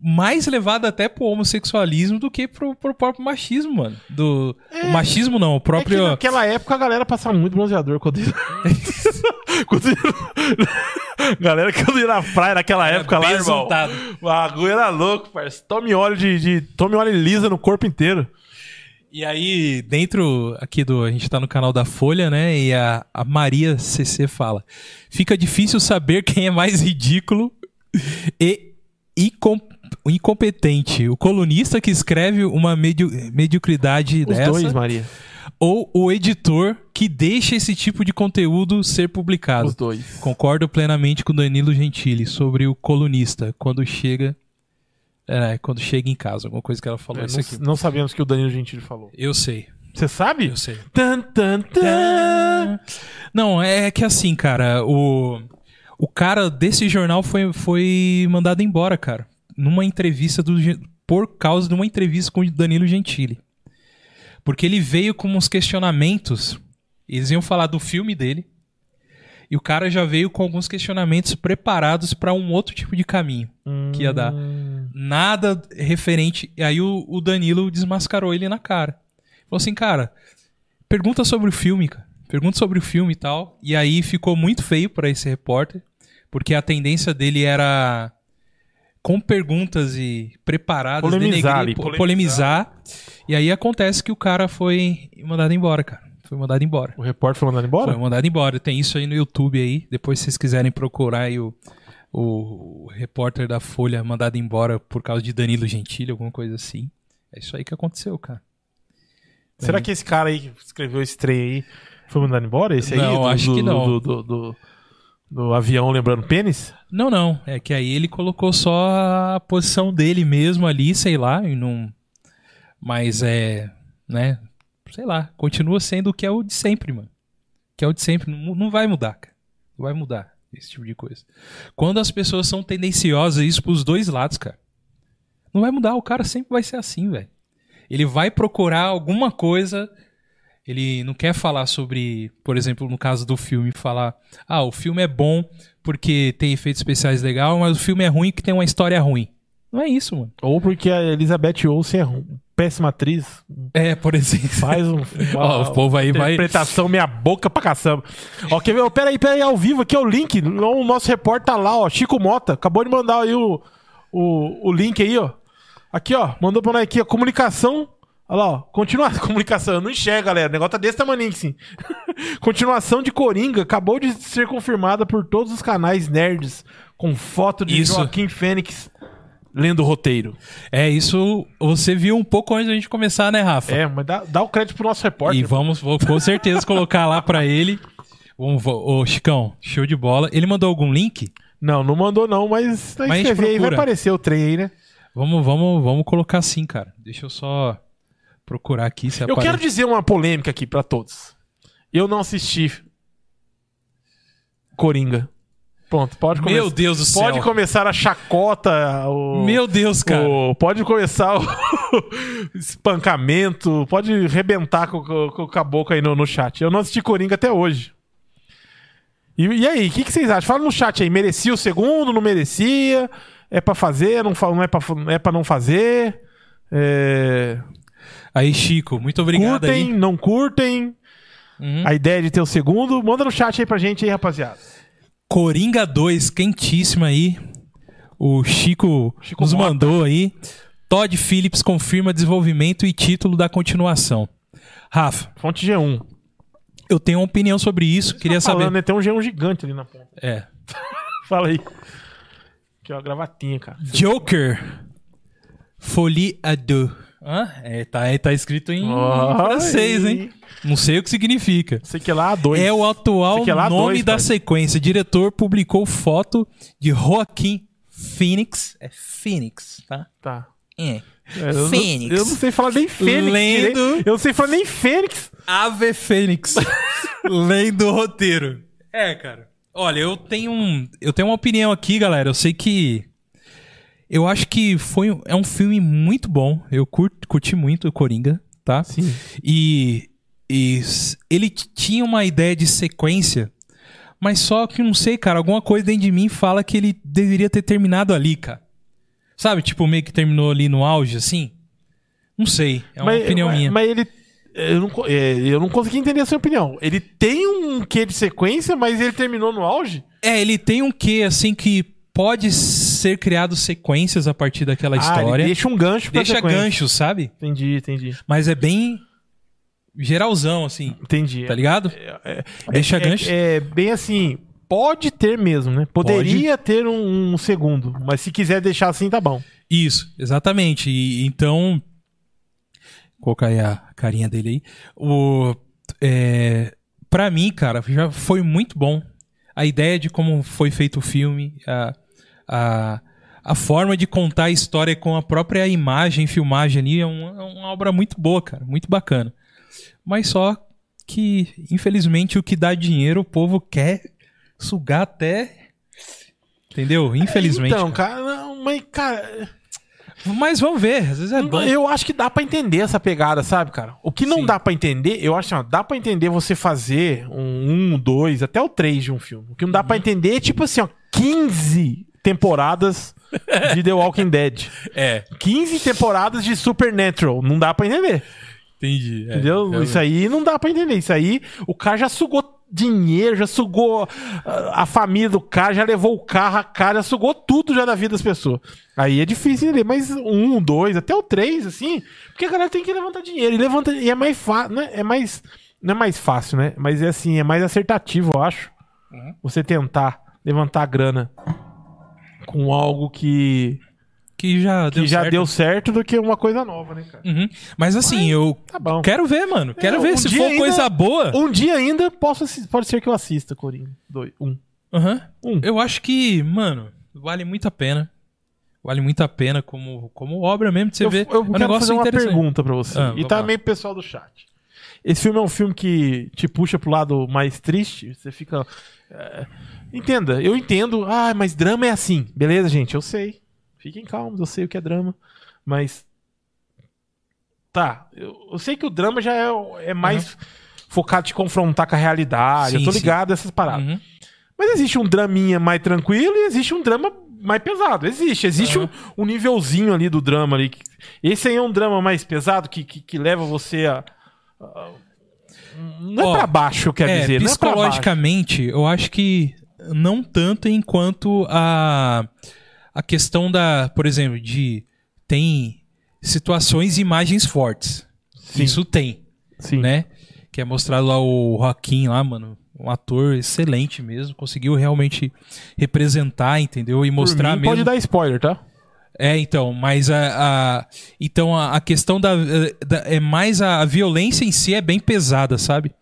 mais levada até pro homossexualismo do que pro, pro próprio machismo, mano. Do, O machismo não, o É que próprio. naquela época a galera passava muito bronzeador quando [laughs] quando galera quando ia na praia naquela época lá, irmão. O bagulho era louco, parceiro. Tome óleo de, de. Tome óleo lisa no corpo inteiro. E aí, dentro aqui do. A gente tá no canal da Folha, né? E a, a Maria CC fala: Fica difícil saber quem é mais ridículo e incom- incompetente. O colunista que escreve uma medio- mediocridade Os dessa. dois, Maria. ou o editor que deixa esse tipo de conteúdo ser publicado? Os dois. Concordo plenamente com o Danilo Gentili sobre o colunista quando chega é, quando chega em casa, alguma coisa que ela falou É, isso aqui. não, não sabemos o que o Danilo Gentili falou. Eu sei, Você sabe? eu sei. Tan, tan, tan. Não, é que assim, cara, o, o cara desse jornal foi, foi mandado embora, cara. Numa entrevista do. Por causa de uma entrevista com o Danilo Gentili. Porque ele veio com uns questionamentos. Eles iam falar do filme dele. E o cara já veio com alguns questionamentos preparados para um outro tipo de caminho que ia dar. Hum. Nada referente. E aí o, o Danilo desmascarou ele na cara. Falou assim, cara, pergunta sobre o filme, cara. Pergunta sobre o filme e tal. E aí ficou muito feio pra esse repórter, porque a tendência dele era com perguntas e preparadas, Polemizar denegrir, polemizar. polemizar. E aí acontece que o cara foi mandado embora, cara. Foi mandado embora. O repórter foi mandado embora? Foi mandado embora. Tem isso aí no YouTube aí. Depois, se vocês quiserem procurar aí o, o, repórter da Folha mandado embora por causa de Danilo Gentili, alguma coisa assim. É isso aí que aconteceu, cara. Será que esse cara aí que escreveu esse trem aí foi mandado embora? Esse aí? Não, do, acho do- que não. Do, do, avião lembrando pênis? Não, não. É que aí ele colocou só a posição dele mesmo ali, sei lá, e não. Mas é. Né? Sei lá. Continua sendo o que é o de sempre, mano. Que é o de sempre. Não, não vai mudar, cara. Não vai mudar esse tipo de coisa. Quando as pessoas são tendenciosas, isso pros dois lados, cara. Não vai mudar. O cara sempre vai ser assim, velho. Ele vai procurar alguma coisa. Ele não quer falar sobre, por exemplo, no caso do filme, falar: ah, o filme é bom porque tem efeitos especiais legal, mas o filme é ruim porque tem uma história ruim. Não é isso, mano. Ou porque a Elizabeth Olsen é péssima atriz, É, por exemplo. faz um, [laughs] Ó, o povo aí vai. interpretação meia boca pra caçamba. Ó, quer ver? Ó, Pera aí, pera aí, ao vivo aqui é o link. O nosso repórter tá lá, ó, Chico Mota. Acabou de mandar aí o, o, o link aí, ó. Aqui, ó, mandou pra nós aqui, ó, comunicação. Olha lá, ó, continua [laughs] comunicação. Eu não enxergo, galera. O negócio tá desse tamanho, sim. [laughs] Continuação de Coringa acabou de ser confirmada por todos os canais nerds com foto de Isso. Joaquim Fênix lendo o roteiro. É, isso você viu um pouco antes da gente começar, né, Rafa? É, mas dá, dá o crédito pro nosso repórter. E vamos, vou com certeza colocar lá pra ele. Vamos, Ô, Chicão, show de bola. Ele mandou algum link? Não, não mandou não, mas Mas aí vai aparecer o trem aí, né? Vamos, vamos, vamos colocar sim, cara. Deixa eu só procurar aqui se Eu aparece. quero dizer uma polêmica aqui pra todos. Eu não assisti Coringa. Pronto, pode começar. Meu Deus do céu. Pode começar a chacota, o, Meu Deus, cara. o- pode começar o [laughs] espancamento, pode rebentar com, com, com o caboclo aí no, no chat. Eu não assisti Coringa até hoje. E, e aí, o que, que vocês acham? Fala no chat aí, merecia o segundo, não merecia? É pra fazer, não, não é, não é pra não fazer? É... Aí, Chico, muito obrigado Curtem, aí. não curtem? Uhum. A ideia de ter o segundo? Manda no chat aí pra gente aí, rapaziada. Coringa 2, quentíssima aí. O Chico, Chico nos Mota. mandou aí. Todd Phillips confirma desenvolvimento e título da continuação. Rafa, Fonte G1. eu tenho uma opinião sobre isso. Queria Tá falando, saber. né? Tem um G1 gigante ali na ponta. É. [laughs] Fala aí. Aqui, ó, gravatinha, cara. Joker. Folie à deux. Hã? É, tá, é, tá escrito em Ai. francês, hein? Não sei o que significa. Sei que é lá, A2. É o atual é lá nome dois, da pai. sequência. O diretor publicou foto de Joaquim Phoenix. É Phoenix, tá? Tá. É. É, eu, Fênix. Não, eu não sei falar nem Fênix. Lendo. Eu não sei falar nem Fênix. Ave Fênix. [laughs] Lendo o roteiro. É, cara. Olha, eu tenho um, eu tenho uma opinião aqui, galera. Eu sei que eu acho que foi é um filme muito bom. Eu curti, curti muito o Coringa, tá? Sim. E, e ele tinha uma ideia de sequência, mas só que não sei, cara, alguma coisa dentro de mim fala que ele deveria ter terminado ali, cara. Sabe, tipo, meio que terminou ali no auge, assim? Não sei, é uma opinião mas, minha. Mas ele. Eu não, é, eu não consegui entender a sua opinião. Ele tem um quê de sequência, mas ele terminou no auge? É, ele tem um quê, assim, que pode ser criado sequências a partir daquela Ah, história. deixa um gancho pra Deixa sequência. gancho, sabe? Entendi, entendi. Mas é bem geralzão, assim, Entendi. tá ligado? É, Deixa é- gancho. É, bem assim. Pode ter mesmo, né? Poderia ter um, um segundo, mas se quiser deixar assim, tá bom. Isso, exatamente. E, então, colocar aí a carinha dele aí. O, é, pra mim, cara, já foi muito bom. A ideia de como foi feito o filme, a, a, a forma de contar a história com a própria imagem, filmagem ali, é uma, é uma obra muito boa, cara, muito bacana. Mas só que, infelizmente, o que dá dinheiro, o povo quer sugar até. Entendeu? Infelizmente. Então, cara. cara, não, mas, cara. Mas vamos ver, às vezes é bom. Eu acho que dá pra entender essa pegada, sabe, cara? O que não Sim. dá pra entender, eu acho assim, ó, dá pra entender você fazer um, um, dois, até o três de um filme. O que não dá Uhum. pra entender é, tipo assim, ó, 15 temporadas de The Walking Dead. [laughs] É, 15 temporadas de Supernatural. Não dá pra entender. entendi. é, Entendeu? realmente. Isso aí não dá pra entender. Isso aí, o cara já sugou dinheiro, já sugou ah, a família do cara, já levou o carro, a cara, já sugou tudo já da vida das pessoas. Aí é difícil entender. Mas um, dois, até o três, assim, porque a galera tem que levantar dinheiro. E levanta. E é mais fácil, né? É mais. Não é mais fácil, né? Mas é assim, é mais acertativo, eu acho. Uhum. Você tentar levantar a grana com algo que, Que já que deu já certo. deu certo do que uma coisa nova, né, cara? Uhum. Mas assim, eu Tá quero ver, mano. Quero É, ver. um Se for ainda- coisa boa. Um dia ainda posso pode ser que eu assista, Coringa. Dois, um. Aham. Um. Eu acho que, mano, vale muito a pena. Vale muito a pena como, como obra mesmo de você eu, ver. eu é um quero negócio fazer uma pergunta pra você. Ah, e também pro pessoal do chat. Esse filme é um filme que te puxa pro lado mais triste? Você fica. É, Entenda, eu entendo. Ah, mas drama é assim. Beleza, gente, eu sei. Fiquem calmos, eu sei o que é drama. Mas. Tá, eu, eu sei que o drama já é, é mais focado em te confrontar com a realidade. eu Sim, tô sim. ligado a essas paradas. Uhum. Mas existe um draminha mais tranquilo e existe um drama mais pesado. Existe. Existe Aham. um, um nívelzinho ali do drama ali. Esse aí é um drama mais pesado que, que, que leva você a. a- não é Ó, pra baixo, eu quero É, dizer. É psicologicamente, eu acho que não tanto enquanto a, a questão da, por exemplo, de tem situações e imagens fortes. Sim. Isso tem, Sim. né? Que é mostrado lá o Joaquim lá, mano. Um ator excelente mesmo. Conseguiu realmente representar, entendeu? E mostrar mim, mesmo. Pode dar spoiler, tá? É, então, mas a, a- então a, a questão da, da- é mais a, a violência em si é bem pesada, sabe?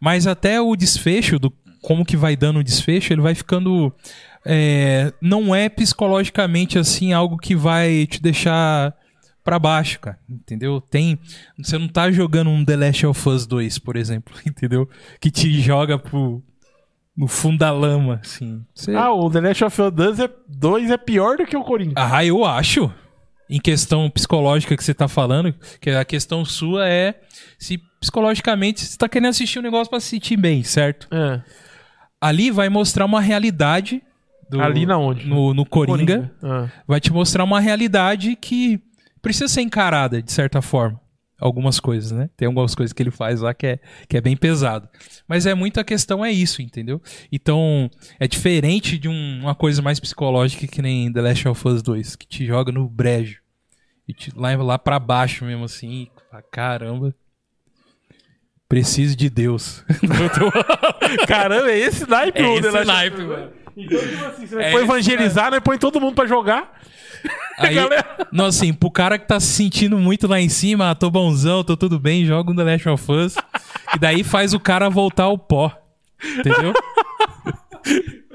Mas até o desfecho do como que vai dando o desfecho, ele vai ficando é, não é psicologicamente assim algo que vai te deixar pra baixo, cara, entendeu? Tem você não tá jogando um The Last of Us 2, por exemplo, [laughs] entendeu? Que te joga pro no fundo da lama, assim. Você- Ah, o The Last of Us 2 é, 2 é pior do que o Coringa. Ah, eu acho. Em questão psicológica que você tá falando, que a questão sua é se psicologicamente você tá querendo assistir um negócio pra se sentir bem, certo? É. Ali vai mostrar uma realidade. do- Ali na onde? No, no Coringa, Ah. Vai te mostrar uma realidade que precisa ser encarada, de certa forma. Algumas coisas, né? Tem algumas coisas que ele faz lá que é, que é bem pesado. Mas é muito a questão é isso, entendeu? Então, é diferente de um- uma coisa mais psicológica que nem The Last of Us 2, que te joga no brejo. E te leva lá pra baixo mesmo, assim. e Caramba. Preciso de Deus. [laughs] [laughs] Caramba, é esse naipe, É o The esse Last of naipe, Us. mano. Então, tipo assim, você É foi esse evangelizar, né? Põe todo mundo pra jogar. [laughs] Aí, Galera. não, assim, pro cara que tá se sentindo muito lá em cima, ah, tô bonzão, tô tudo bem, joga um The Last of Us. e daí faz o cara voltar ao pó. Entendeu? [laughs]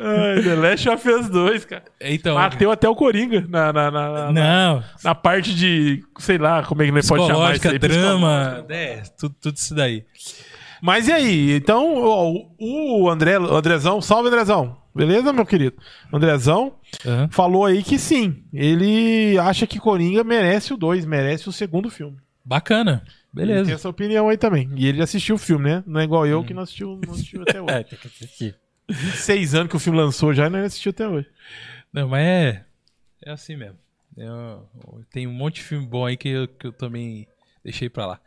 Ai, The Last of Us 2, cara. Então. Bateu até o Coringa na, na, na, na- Não, na parte de, sei lá, como é que nós pode chamar isso aí. drama, é, tudo, tudo isso daí. Mas e aí? Então, ó, o André, o Andrezão, salve Andrezão. Beleza, meu querido? Andrezão Aham. falou aí que sim. Ele acha que Coringa merece o 2, merece o segundo filme. Bacana, Ele tem beleza. essa opinião aí também. E ele assistiu o filme, né? Não é igual eu que não assistiu, não assistiu até [laughs] hoje. É, tem que assistir. 26 anos que o filme lançou já e não assistiu até hoje. Não, mas é, é assim mesmo. Eu, tem um monte de filme bom aí que eu, que eu também deixei pra lá.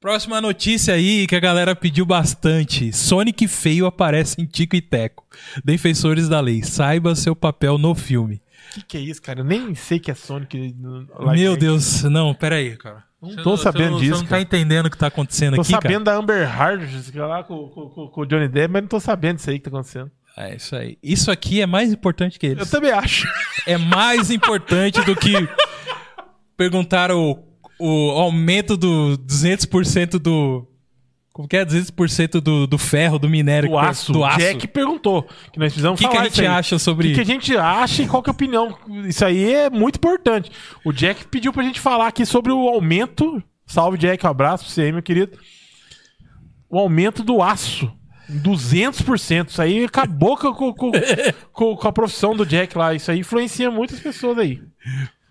Próxima notícia aí que a galera pediu bastante. Sonic feio aparece em Tico e Teco. Defensores da lei, saiba seu papel no filme. O que, que é isso, cara? Eu nem sei que é Sonic. Meu. Deus, não, pera aí, cara. Não tô você sabendo não- disso, Você não tá cara. entendendo o que tá acontecendo Tô aqui, sabendo da Amber é lá com, com, com- o Johnny Depp, mas não tô sabendo isso aí que tá acontecendo. cara? É isso aí. Isso aqui é mais importante que eles. Eu também acho. É mais importante do que [laughs] perguntar o o aumento do 200% do. Como que é? 200% do, do ferro, do minério. Do que- aço. Do O aço. Jack perguntou. Que nós O precisamos que, que falar a gente acha O sobre que, que a gente acha e qual que é a opinião? Isso aí é muito importante. O Jack pediu pra gente falar aqui sobre o aumento. Salve, Jack. Um abraço pra você aí, meu querido. O aumento do aço. em 200%. Isso aí acabou com, com, com- com a profissão do Jack lá. Isso aí influencia muitas pessoas aí.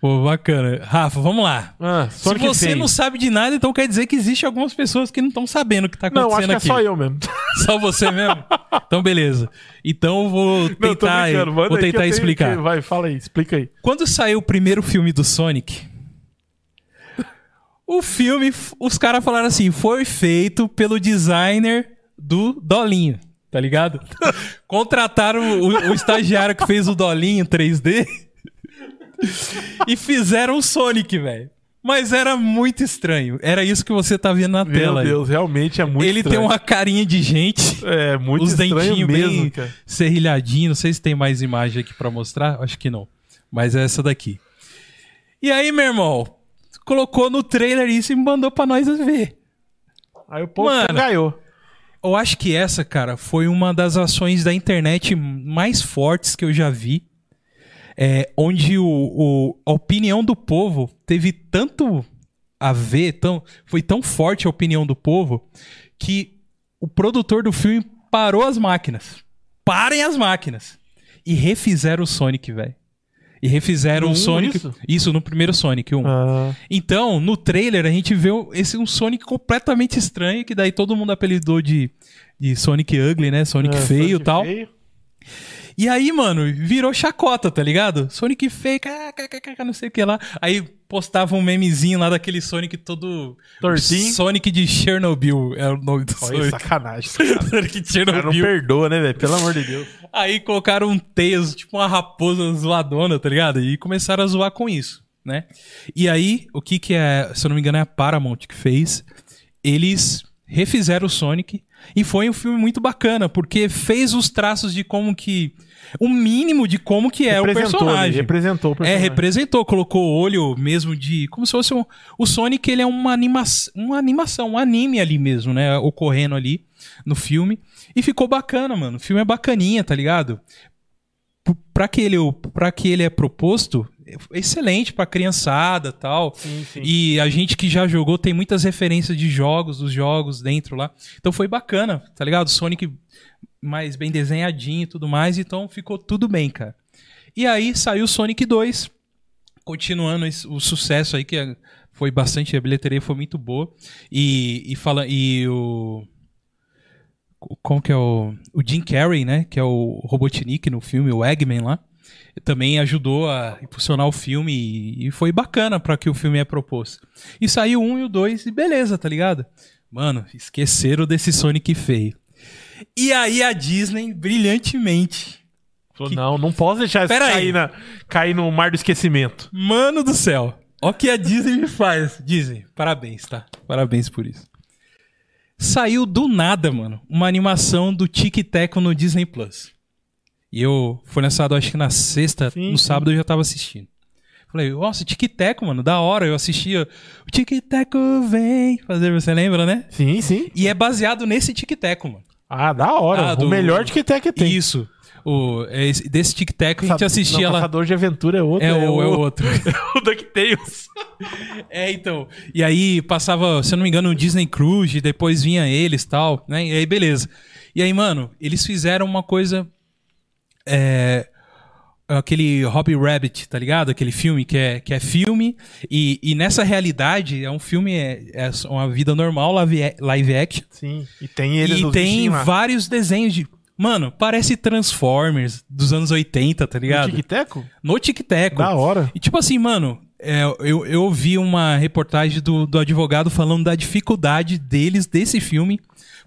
Pô, bacana. Rafa, vamos lá. Ah, Se você feio. não sabe de nada, então quer dizer que existe algumas pessoas que não estão sabendo o que tá Não, acontecendo acho que é aqui. só eu mesmo. [laughs] Só você mesmo? Então, beleza. Então, vou Não, tentar. Manda vou tentar explicar. que- Vai, fala aí. Explica aí. Quando saiu o primeiro filme do Sonic, o filme, os caras falaram assim, foi feito pelo designer do Dolinho, tá ligado? [laughs] Contrataram o, o estagiário que fez o Dolinho 3D e fizeram o Sonic, velho. Mas era muito estranho. Era isso que você tá vendo na Meu tela. aí. Deus, realmente é muito Ele tem estranho. uma carinha de gente. É, muito os estranho dentinhos mesmo, bem cara. serrilhadinhos. Não sei se tem mais imagem aqui pra mostrar. Acho que não. Mas é essa daqui. E aí, meu irmão, colocou no trailer isso e mandou pra nós ver. Aí o povo ganhou. Eu acho que essa, cara, foi uma das ações da internet mais fortes que eu já vi. É, onde o, o- a opinião do povo teve tanto a ver, tão, foi tão forte a opinião do povo, que o produtor do filme parou as máquinas. Parem as máquinas. E refizeram o Sonic, velho. E refizeram No o Sonic. isso? Isso? no primeiro Sonic 1. Ah, Então, no trailer, a gente vê um- esse um Sonic completamente estranho, que daí todo mundo apelidou de, de Sonic Ugly, né? Sonic é, feio e tal. feio. E aí, mano, virou chacota, tá ligado? Sonic feio, kkkk, não sei o que lá. Aí postava um memezinho lá daquele Sonic todo. Tortinho. Sonic de Chernobyl é o nome do Olha, Sonic. sacanagem. [laughs] sacanagem. Sonic de O cara não Chernobyl. perdoa, né, velho? Pelo amor de Deus. Aí colocaram um Tails, tipo uma raposa zoadona, tá ligado? E começaram a zoar com isso, né? E aí, o que que é, se eu não me engano, é a Paramount que fez. Eles refizeram o Sonic e foi um filme muito bacana, porque fez os traços de como que... O mínimo de como que é o Representou, personagem. representou o É, personagem. representou, colocou o olho mesmo de. Como se fosse um. O Sonic, ele é uma, anima uma animação, um anime ali mesmo, né? Ocorrendo ali no filme. E ficou bacana, mano. O filme é bacaninha, tá ligado? Pra que ele, pra que ele é proposto, é excelente pra criançada tal. Sim, sim. E a gente que já jogou tem muitas referências de jogos, dos jogos dentro lá. Então foi bacana, tá ligado? Sonic mais bem desenhadinho e tudo mais, então ficou tudo bem, cara. E aí saiu Sonic 2, continuando o sucesso aí, que é- foi bastante, a bilheteria foi muito boa. E, e, fala, e o. Como que é o. O Jim Carrey, né? Que é o Robotnik no filme, o Eggman lá. Também ajudou a impulsionar o filme e, e foi bacana para que o filme é proposto. E saiu um e o dois e beleza, tá ligado? Mano, esqueceram desse Sonic feio. E aí a Disney, brilhantemente, Falou, Não, não posso deixar isso cair, na, cair no mar do esquecimento. Mano do céu. Ó o que a Disney me faz. Disney, parabéns, tá? Parabéns por isso. Saiu do nada, mano, uma animação do Tic Teco no Disney Plus. E eu foi lançado acho que na sexta, Sim, no sim. sábado eu já tava assistindo. Falei, nossa, Tic Teco, mano, da hora. Eu assistia o Tic Teco vem fazer, você lembra, né? Sim, sim. E é baseado nesse Tic Teco, mano. Ah, da hora. Ah, o do- melhor de que tem que tem. Isso. O, é esse- desse Tic Teco a gente assistia não, lá. Caçador de Aventura é outro. É, o, é o outro. [laughs] o DuckTales. É, então. E aí passava, se eu não me engano, o Disney Cruise, depois vinha eles e tal, né? E aí, beleza. E aí, mano, eles fizeram uma coisa. É. Aquele Hobby Rabbit, tá ligado? Aquele filme que é, que é filme. E, e nessa realidade é um filme, é, é uma vida normal, live, live action. Sim. E tem eles e tem vários desenhos de. Mano, parece Transformers dos anos 80, tá No ligado? Tic-Teco? No Tic Teco. Da hora. E tipo assim, mano, é, eu, eu ouvi uma reportagem do, do advogado falando da dificuldade deles, desse filme,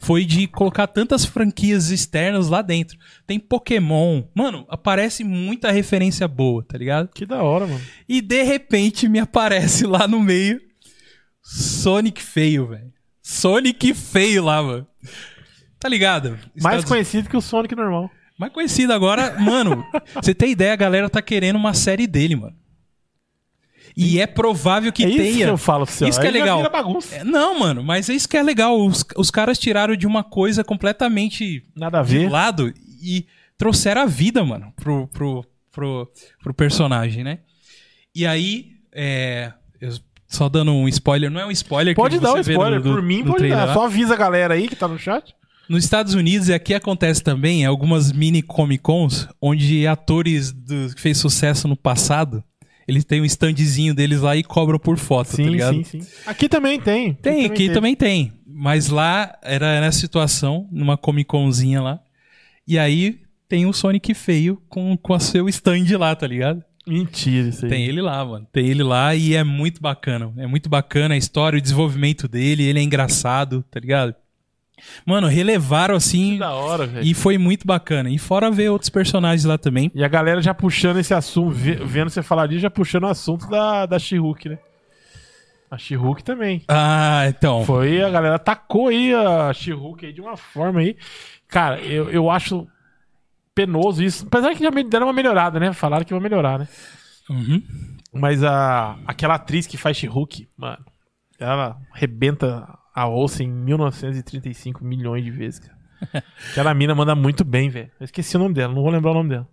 foi de colocar tantas franquias externas lá dentro. Tem Pokémon. Mano, aparece muita referência boa, tá ligado? Que da hora, mano. E de repente me aparece lá no meio Sonic feio, velho. Sonic feio lá, mano. Tá ligado? Mais Estados- conhecido que o Sonic normal. mais conhecido agora, mano. [laughs] você tem ideia, a galera tá querendo uma série dele, mano. E é provável que é isso tenha. que eu falo pra você. Isso que é legal. É, Não, mano, mas é isso que é legal. Os, os caras tiraram de uma coisa completamente Nada a ver. lado e trouxeram a vida, mano, pro, pro, pro, pro personagem, né? E aí, é, só dando um spoiler, não é um spoiler Pode que dar você um spoiler. no- no- Por mim, pode dar. lá. Só avisa a galera aí que tá no chat. Nos Estados Unidos, e aqui acontece também, algumas mini Comic Cons, onde atores do, que fez sucesso no passado, eles têm um standzinho deles lá e cobram por foto, tá Sim, ligado? sim, sim. Aqui também tem. Tem, aqui tem. também tem. Mas lá era nessa situação, numa Comic Conzinha lá. E aí tem o Sonic feio com, com a seu stand lá, tá ligado? Mentira isso aí. Tem ele lá, mano. Tem ele lá e é muito bacana. É muito bacana a história, o desenvolvimento dele, ele é engraçado, tá ligado? Mano, relevaram assim Que da hora, velho. e foi muito bacana. E fora ver outros personagens lá também. E a galera já puxando esse assunto, ve- vendo você falar disso, já puxando o assunto da, da She-Hulk, né? A She-Hulk também. Ah, então. Foi, a galera atacou aí a She-Hulk aí de uma forma aí. Cara, eu, eu acho penoso isso. Apesar que já me deram uma melhorada, né? Falaram que vai melhorar, né? Uhum. Mas a, aquela atriz que faz She-Hulk, mano, ela arrebenta a ossa em 1935 milhões de vezes, cara. Aquela mina manda muito bem, velho. Eu esqueci o nome dela, não vou lembrar o nome dela.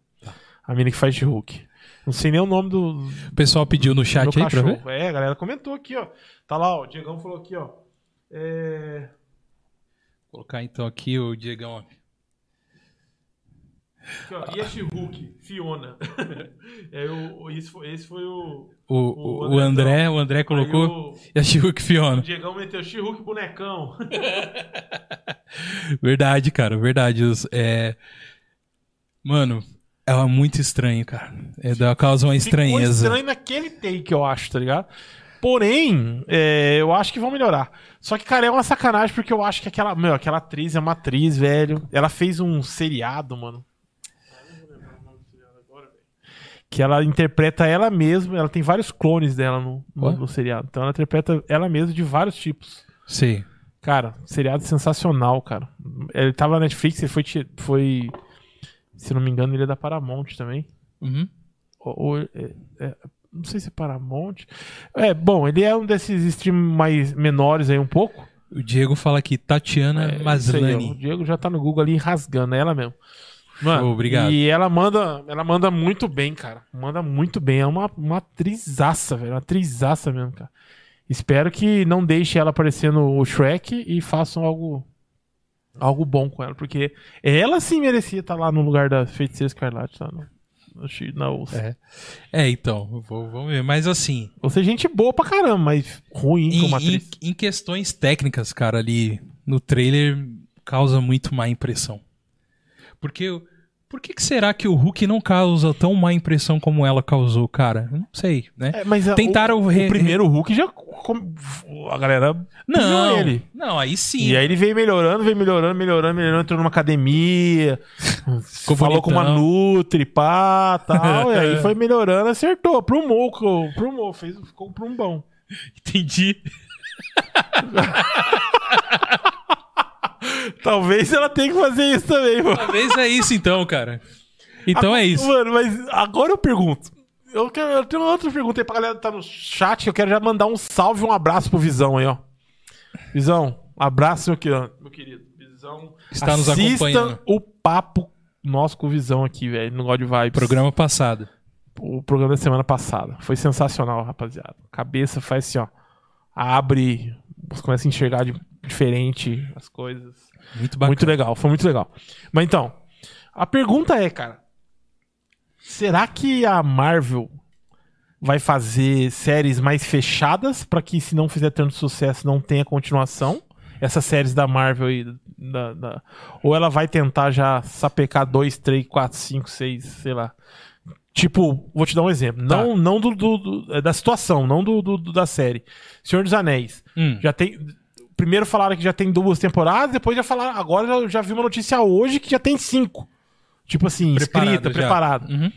A mina que faz She-Hulk. Não sei nem o nome do, O pessoal pediu no chat aí pra ver. É, a galera comentou aqui, ó. Tá lá, ó. O Diegão falou aqui, ó. É... Vou colocar então aqui o Diegão. Aqui, ó. E a She-Hulk? Fiona. [laughs] é, o- esse, foi, esse foi o. O, o, O o André, o André colocou. O, [laughs] E a She-Hulk o Fiona. Diegão meteu She-Hulk bonecão. [laughs] Verdade, cara, verdade. É... Mano, é muito estranho, cara. É, dá, causa uma Ficou estranheza. estranho naquele take, eu acho, tá ligado? Porém, é, eu acho que vão melhorar. Só que, cara, é uma sacanagem porque eu acho que aquela, meu, aquela atriz é uma atriz, velho. Ela fez um seriado, mano. Que ela interpreta ela mesma. Ela tem vários clones dela no, no, no seriado. Então ela interpreta ela mesma de vários tipos. Sei. Cara, seriado sensacional, cara. Ele tava na Netflix, ele foi, foi. Se não me engano, ele é da Paramount também. Uhum. Ou- ou- é- é- não sei se é Paramount. É, bom, ele é um desses streams mais menores aí um pouco. O Diego fala aqui, Tatiana É, ó. o Maslany. Diego já tá no Google ali rasgando, é ela mesmo. Mano, Show, obrigado. E ela manda, ela manda muito bem, cara. Manda muito bem. É uma, uma atrizaça, velho. Uma atrizaça mesmo, cara. Espero que não deixe ela aparecer no Shrek e façam algo algo bom com ela, porque ela sim merecia estar lá no lugar da Feiticeira Escarlate, tá? No, na Ursa. É. É, então, vou- vamos ver. Mas assim, Você é gente boa pra caramba, mas ruim em, como em, atriz. em questões técnicas, cara, ali no trailer causa muito má impressão. Porque por que, que será que o Hulk não causa tão má impressão como ela causou, cara? Não sei, né? É, mas a- Tentaram o, re- o primeiro Hulk já a galera não, ele. não, aí sim. E aí ele veio melhorando, veio melhorando, melhorando, melhorando, entrou numa academia, falou com uma bonitão. Nutri, pá, tal, [laughs] e aí foi melhorando, acertou, prumou, prumou, fez, ficou um bom. Entendi. [laughs] Talvez ela tenha que fazer isso também, mano. Talvez é isso então, cara. Então é isso. Mano, mas agora eu pergunto. Eu, quero, eu tenho uma outra pergunta aí pra galera que tá no chat. Eu quero já mandar um salve e um abraço pro Visão aí, ó. Visão, abraço, meu querido. Meu querido. Visão. Está nos acompanhando. o papo nosso com o Visão aqui, velho, no God Vibes. Programa passado. O programa da semana passada. Foi sensacional, rapaziada. Cabeça faz assim, ó. Abre, você começa a enxergar de- diferente as coisas. Muito bacana. Muito legal, foi muito legal. Mas então, a pergunta é, cara, será que a Marvel vai fazer séries mais fechadas pra que se não fizer tanto sucesso não tenha continuação? Essas séries da Marvel aí, da- da- ou ela vai tentar já sapecar 2, 3, 4, 5, 6, sei lá. Tipo, vou te dar um exemplo. Tá. Não, não do, do- do- da situação, não do, do- do- da série. Senhor dos Anéis. Hum. Já tem. Primeiro falaram que já tem duas temporadas, depois já falaram. Agora já, já vi uma notícia hoje que já tem cinco. Tipo assim, Preparado escrita, já. preparada. Uhum.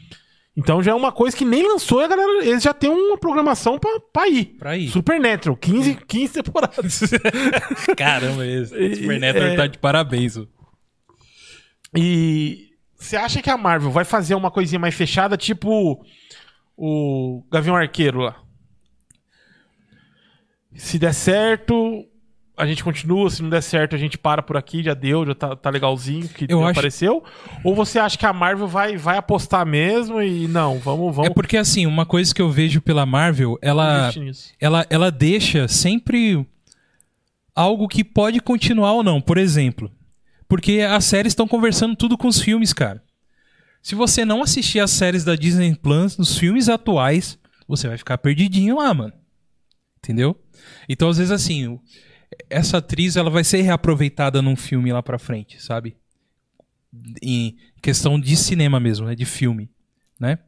Então já é uma coisa que nem lançou a galera. Eles já têm uma programação pra, pra ir. Pra ir. Supernatural, 15, 15 temporadas. [laughs] Caramba, esse Supernatural é- tá de parabéns. ô. E você acha que a Marvel vai fazer uma coisinha mais fechada, tipo o Gavião Arqueiro lá? Se der certo, a gente continua. Se não der certo, a gente para por aqui. Já deu, já tá, tá legalzinho que Eu acho- apareceu. Ou você acha que a Marvel vai, vai apostar mesmo e não, vamos, vamos É porque, assim, uma coisa que eu vejo pela Marvel, ela, ela, ela deixa sempre algo que pode continuar ou não. Por exemplo, porque as séries estão conversando tudo com os filmes, cara. Se você não assistir as séries da Disney Plus, nos filmes atuais, você vai ficar perdidinho lá, mano. Entendeu? Então, às vezes, assim, essa atriz ela vai ser reaproveitada num filme lá pra frente, sabe? Em questão de cinema mesmo, né? De filme, né?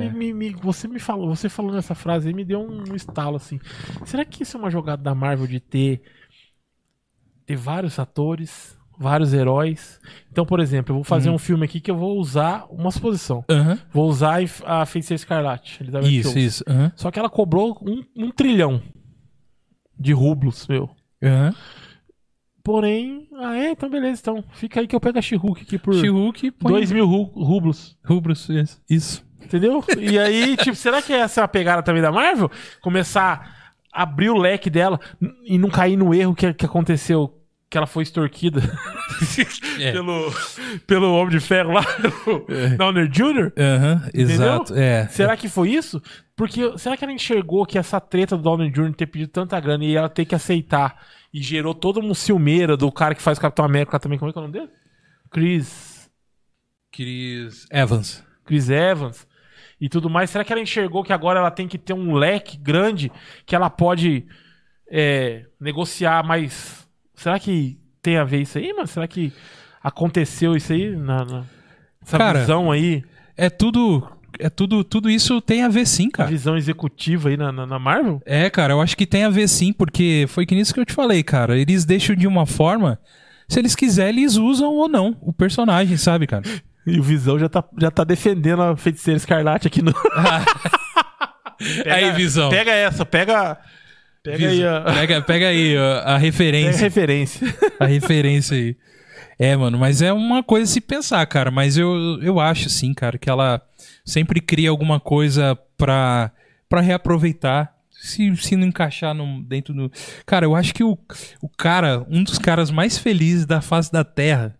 Me- me- me- você me falou, você falou nessa frase aí, me deu um estalo assim. Será que isso é uma jogada da Marvel de ter, ter vários atores, vários heróis? Então, por exemplo, eu vou fazer um filme aqui que eu vou usar uma suposição. Vou usar a Feiticeira Escarlate. Isso, isso. Só que ela cobrou um, um trilhão de rublos, meu. Aham. Porém, ah é, então beleza, então. Fica aí que eu pego a She-Hulk aqui por She-Hulk põe 2 mil ru- rublos. rubros. Isso. isso. Entendeu? E aí, [laughs] tipo, será que essa é a pegada também da Marvel? Começar a abrir o leque dela e não cair no erro que, que aconteceu, que ela foi extorquida [laughs] É. pelo, pelo Homem de Ferro lá, [laughs] o Downer Jr.? Aham, exato. É. Será que foi isso? Porque será que ela enxergou que essa treta do Downey Jr. ter pedido tanta grana e ela ter que aceitar e gerou toda uma ciumeira do cara que faz o Capitão América também? Como é que é o nome dele? Chris. Chris Evans. Chris Evans e tudo mais. Será que ela enxergou que agora ela tem que ter um leque grande que ela pode é, negociar mais? Será que tem a ver isso aí, mano? Será que aconteceu isso aí na, na- essa Cara, visão aí, É tudo. É tudo. Tudo isso tem a ver sim, a cara. visão executiva aí na, na, na Marvel? É, cara, eu acho que tem a ver sim, porque foi que nisso que eu te falei, cara. Eles deixam de uma forma. Se eles quiserem, eles usam ou não o personagem, sabe, cara? [laughs] E o Visão já tá, já tá defendendo a feiticeira escarlate aqui no. [laughs] [laughs] Pega- Aí, Visão. Pega essa, pega. Pega aí a, Pega, pega aí a, a pega a referência. referência. a referência aí. É, mano, mas é uma coisa a se pensar, cara. Mas eu, eu acho, sim, cara, que ela sempre cria alguma coisa pra, pra reaproveitar. Se, se não encaixar no, dentro do. Cara, eu acho que o, o cara, um dos caras mais felizes da face da Terra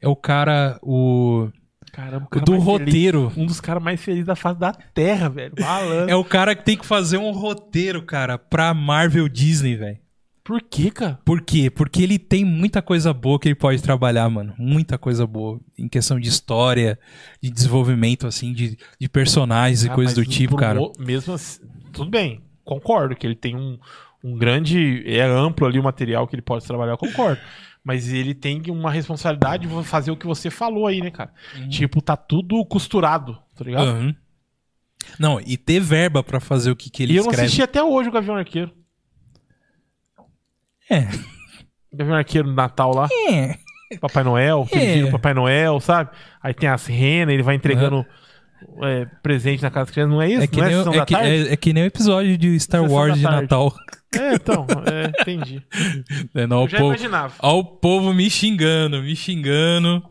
é o cara, o. Caramba, cara do mais feliz- roteiro. um dos caras mais felizes da face da Terra, velho. Malandro. [laughs] É o cara que tem que fazer um roteiro, cara, pra Marvel Disney, velho. Por quê, cara? Por quê? Porque ele tem muita coisa boa que ele pode trabalhar, mano. Muita coisa boa. Em questão de história, de desenvolvimento, assim, de, de personagens e Ah, coisas mas do tipo, cara. mo- Mesmo assim, tudo bem, concordo que ele tem um, um grande. É amplo ali o material que ele pode trabalhar, concordo. Mas ele tem uma responsabilidade de fazer o que você falou aí, né, cara? Tipo, tá tudo costurado, tá ligado? Uhum. Não, e ter verba pra fazer o que, que ele e eu não escreve. assisti até hoje o Gavião Arqueiro. É. [laughs] Gavião Arqueiro no Natal lá. É. Papai Noel, É. Papai Noel, sabe? Aí tem as renas, ele vai entregando é, presente na casa das crianças. Não é isso? É que, não é nem, é, que, é, é que nem o episódio de Star Sessão Wars de. Natal. É, então, é, entendi. É, não, Eu já povo, imaginava. ó, o povo me xingando, me xingando.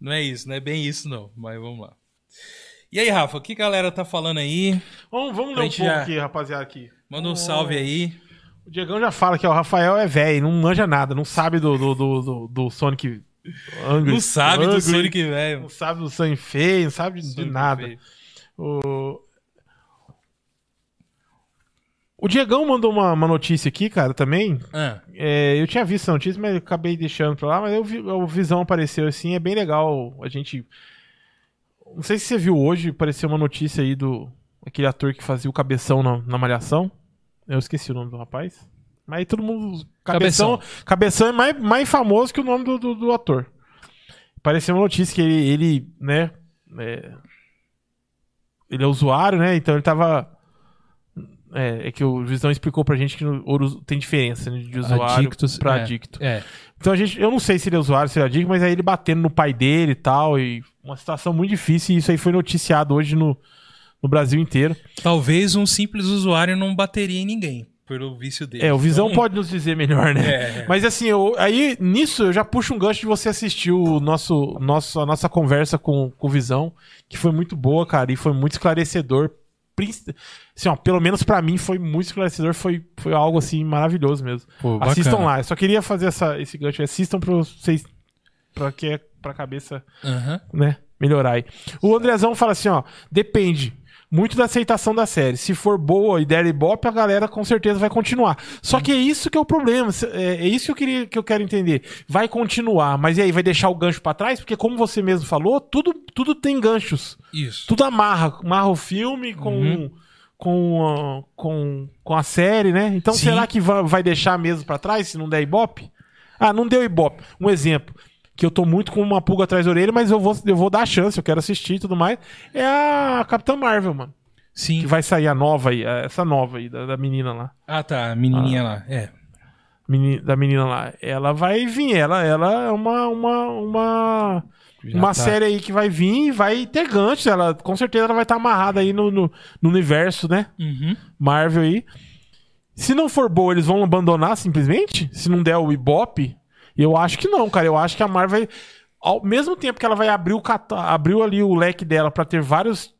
Não é isso, não é bem isso, não. Mas vamos lá. E aí, Rafa, o que a galera tá falando aí? Vamos, vamos ler um pouco já- aqui, rapaziada, aqui. Manda um salve aí. O Diegão já fala que ó, o Rafael é velho, não manja nada, não sabe do, do, do, do, do Sonic Angry. Não sabe do Ugly, Sonic, velho. Não sabe do Sonic feio, não sabe de, de nada. O... o Diegão mandou uma, uma notícia aqui, cara, também. Ah, É, eu tinha visto essa notícia, mas eu acabei deixando pra lá. Mas eu vi, o Visão apareceu assim, é bem legal. A gente. Não sei se você viu hoje, apareceu uma notícia aí do. Aquele ator que fazia o cabeção na, na Malhação. Eu esqueci o nome do rapaz. Mas aí todo mundo. Cabeção, cabeção. é mais, mais famoso que o nome do, do, do ator. Apareceu uma notícia que ele, ele né. é, ele é usuário, né? Então ele tava. É, é que o Visão explicou pra gente que no ouro tem diferença né, de usuário Adictos, pra é. adicto. é. Então a gente, eu não sei se ele é usuário, se ele é adicto, mas aí ele batendo no pai dele e tal, e uma situação muito difícil, e isso aí foi noticiado hoje no, no Brasil inteiro. Talvez um simples usuário não bateria em ninguém, pelo vício dele. É, o Visão Então, pode nos dizer melhor, né? É. Mas assim, eu, aí nisso eu já puxo um gancho de você assistir o nosso, nosso, a nossa conversa com, com o Visão, que foi muito boa, cara, e foi muito esclarecedor, assim, ó, pelo menos pra mim foi muito esclarecedor, foi, foi algo assim maravilhoso mesmo. Pô, bacana. Assistam lá. Eu só queria fazer essa, esse gancho. Assistam pra vocês. Pra que é pra cabeça, Aham. né? Melhorar aí. O Andrezão fala assim, ó. Depende. Muito da aceitação da série. Se for boa e der ibope, a galera com certeza vai continuar. Só que é isso que é o problema. É, é isso que eu, queria, que eu quero entender. Vai continuar, mas e aí? Vai deixar o gancho pra trás? Porque, como você mesmo falou, tudo, tudo tem ganchos. Isso. Tudo amarra. Amarra o filme com, Uhum. com, a, com, com a série, né? Então Sim. será que vai, deixar mesmo pra trás se não der ibope? Ah, não deu ibope. Um exemplo. Que eu tô muito com uma pulga atrás da orelha, mas eu vou, eu vou dar a chance, eu quero assistir e tudo mais. É a Capitã Marvel, mano. Sim. Que vai sair a nova aí, essa nova aí, da, da menina lá. Ah, tá. A menininha lá. É. Da menina lá. Ela vai vir, ela, ela é uma. uma, uma... Já uma tá. série aí que vai vir e vai ter ganchos. Ela, com certeza ela vai estar amarrada aí no, no, no universo, né? Uhum. Marvel aí. Se não for boa, eles vão abandonar simplesmente? Se não der o Ibope? Eu acho que não, cara. Eu acho que a Marvel vai. Ao mesmo tempo que ela vai abrir o abriu ali o leque dela pra ter vários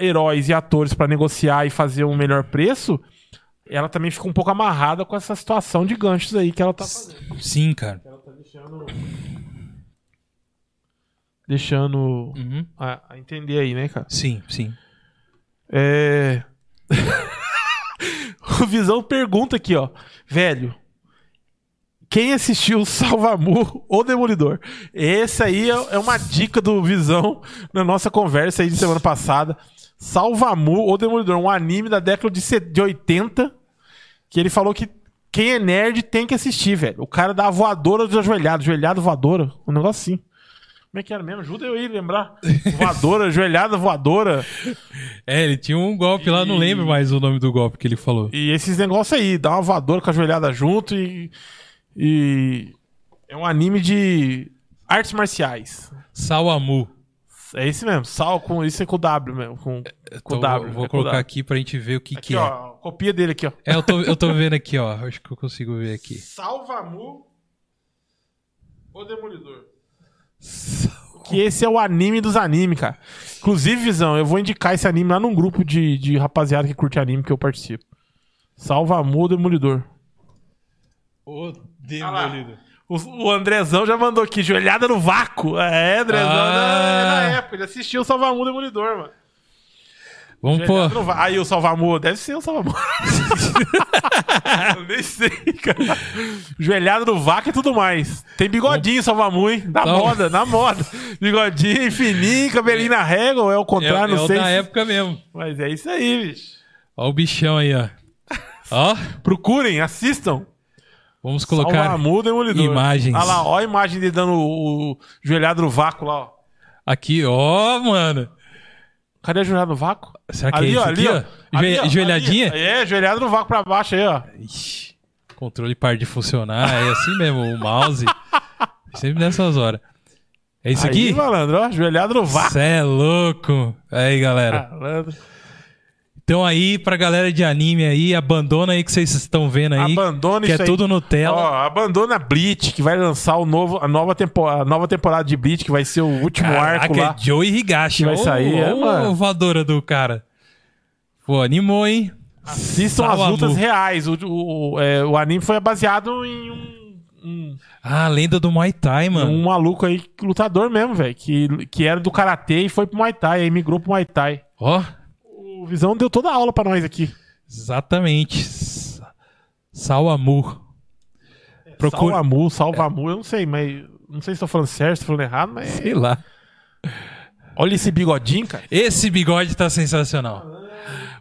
heróis e atores pra negociar e fazer um melhor preço, ela também fica um pouco amarrada com essa situação de ganchos aí que ela tá fazendo. Sim, cara. Ela tá deixando. Deixando Uhum. a, a entender aí, né, cara? Sim, sim. É. [laughs] o Visão pergunta aqui, ó. Velho, quem assistiu [laughs] Salvamu ou Demolidor? Esse aí é é uma dica do Visão na nossa conversa aí de semana passada. Salvamu ou Demolidor, um anime da década de se- de 80 que ele falou que quem é nerd tem que assistir, velho. O cara dá a voadora do ajoelhado, voadora, um negócio assim. Como é que era mesmo? Ajuda eu aí a lembrar. [laughs] Voadora, ajoelhada voadora. É, ele tinha um golpe lá, não E- lembro mais o nome do golpe que ele falou. E esses negócios aí, dá uma voadora com a joelhada junto e. E. É um anime de artes marciais. Sawamu. É esse mesmo, sal com. Isso é com W mesmo. Com, com Então, W. vou é colocar W. aqui pra gente ver o que, Aqui, que é. ó. Copia dele aqui, ó. É, eu tô, eu tô vendo aqui, ó. Acho que eu consigo ver aqui. Salvamu. O Demolidor. Que esse é o anime dos animes, cara. Inclusive, Visão, eu vou indicar esse anime lá num grupo de, de rapaziada que curte anime que eu participo. Salvamu o Demolidor. O Demolidor. O, o Andrezão já mandou aqui, joelhada no vácuo. É, Andrezão, Ah. é na época, ele assistiu o Salvamu Demolidor, mano. Vamos pôr. no Aí o Salvamu, deve ser o Salvamu. [laughs] Eu nem sei, cara. Joelhada no vácuo e tudo mais. Tem bigodinho Salvamu, hein? Na moda, na moda. Bigodinho, fininho, cabelinho na régua, ou é o É, contrário, é não o sei. da se- época mesmo. Mas é isso aí, bicho. Ó o bichão aí, ó. Ó, Procurem, assistam. Vamos colocar Salvamu Demolidor. imagens. Olha lá, ó a imagem dele dando o, o joelhado no vácuo lá, ó. aqui, ó, mano. Cadê a joelhada no vácuo? Será que é isso aqui, ó? Ali, Joe- Joelhadinha? ali. É, joelhado no vácuo pra baixo aí, ó. Ixi, controle para de funcionar, é assim mesmo, o mouse. [laughs] Sempre nessas horas. É isso Aí, aqui? malandro, ó, joelhado no vácuo. Cê é louco. Aí, galera. Malandro. Então aí, pra galera de anime aí, abandona aí que vocês estão vendo aí. Abandona que isso é aí. tudo Nutella. Ó, abandona Bleach, que vai lançar o novo, a, nova tempo, a nova temporada de Bleach, que vai ser o último arco Caraca, lá. é Joey Higashi. que vai sair, é, mano. o voadora do cara. Pô, animou, hein? Assistam as lutas reais. O, o, é, o anime foi baseado em um, um, Ah, a lenda do Muay Thai, mano. um maluco aí, lutador mesmo, velho, que, que era do Karatê e foi pro Muay Thai, aí migrou pro Muay Thai. Ó, O Visão deu toda a aula pra nós aqui. exatamente. Sa- Sawamu. Procura. Salvamu, Salvamu, eu não sei, mas... Não sei se tô falando certo, se tô falando errado, mas... Sei lá. Olha esse bigodinho, cara. Esse bigode tá sensacional.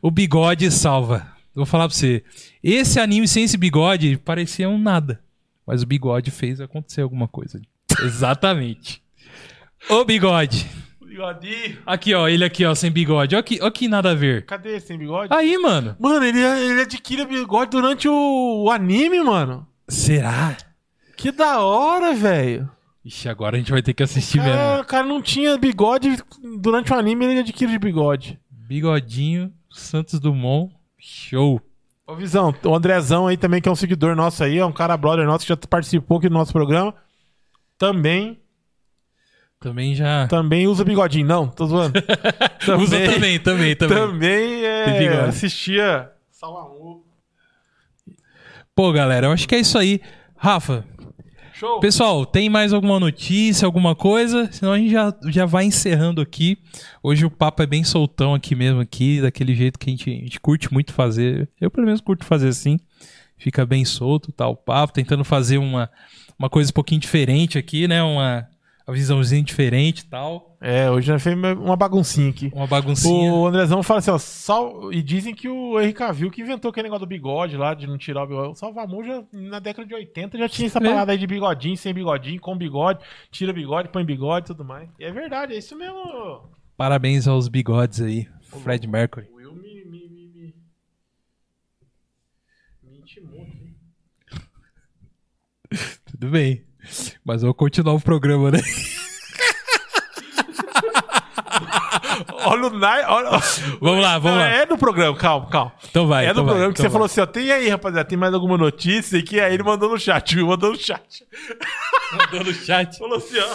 O bigode salva. Vou falar pra você. Esse anime sem esse bigode parecia um nada. Mas o bigode fez acontecer alguma coisa. [laughs] Exatamente. O bigode. Bigodinho. Aqui, ó. Ele aqui, ó, sem bigode. Ó que, ó que nada a ver. Cadê esse sem bigode? Aí, mano. Mano, ele, ele adquire bigode durante o, o anime, mano. Será? Que da hora, velho. Ixi, agora a gente vai ter que assistir Cara, mesmo. o cara não tinha bigode durante o anime, ele adquire de bigode. Bigodinho, Santos Dumont. Show. Ô, Visão, o Andrezão aí também, que é um seguidor nosso aí, é um cara brother nosso que já participou aqui do nosso programa. Também Também já. Também usa bigodinho. Não, tô zoando. [laughs] Usa também, também, também. Também é, assistia Salvamor. Pô, galera, eu acho que é isso aí. Rafa, Show. pessoal, tem mais alguma notícia, alguma coisa? Senão a gente já, já vai encerrando aqui. Hoje o papo é bem soltão aqui mesmo, aqui, daquele jeito que a gente, a gente curte muito fazer. Eu, pelo menos, curto fazer assim. Fica bem solto, tá, o papo, tentando fazer uma, uma coisa um pouquinho diferente aqui, né? Uma, uma visãozinha diferente e tal. É, hoje nós fez uma baguncinha aqui. Uma baguncinha. O Andrezão fala assim, ó, sal... e dizem que o Henrique Cavill que inventou aquele negócio do bigode lá, de não tirar o bigode. O Salvamor já, na década de 80, já tinha essa É. parada aí de bigodinho, sem bigodinho, com bigode, tira bigode, põe bigode e tudo mais. E é verdade, é isso mesmo. Parabéns aos bigodes aí, Fred Mercury. O Will me, me, me, me... me intimou aqui. [laughs] Tudo bem. Mas eu vou continuar o programa, né? Olha o Nai, olha... Vamos lá, vamos lá. É do programa, calma, calma. Então vai. é do então vai, programa que então você vai. falou assim, ó, tem aí, rapaziada, tem mais alguma notícia aqui? Aí ele mandou no chat, viu? Mandou no chat. Mandou no chat. Falou assim, ó.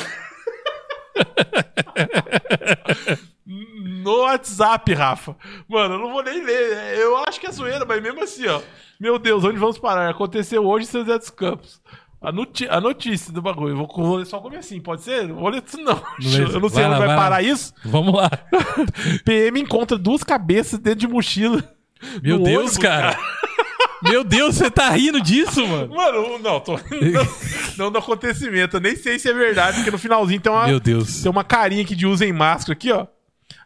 no WhatsApp, Rafa. Mano, eu não vou nem ler. Eu acho que é zoeira, mas mesmo assim, ó. Meu Deus, onde vamos parar? Aconteceu hoje em São José dos Campos. A, a notícia do bagulho. Eu vou, vou ler só o comecinho, pode ser? Vou ler isso, não. [laughs] Eu não sei Vai onde vai, vai lá. parar isso. Vamos lá. [laughs] PM encontra duas cabeças dentro de mochila. [laughs] Meu Deus, ônibus, cara. Meu Deus, você tá rindo disso, mano? Mano, não, tô. Não, não do acontecimento. Eu nem sei se é verdade, porque no finalzinho tem uma, Meu Deus. tem uma carinha aqui de usem máscara aqui, ó.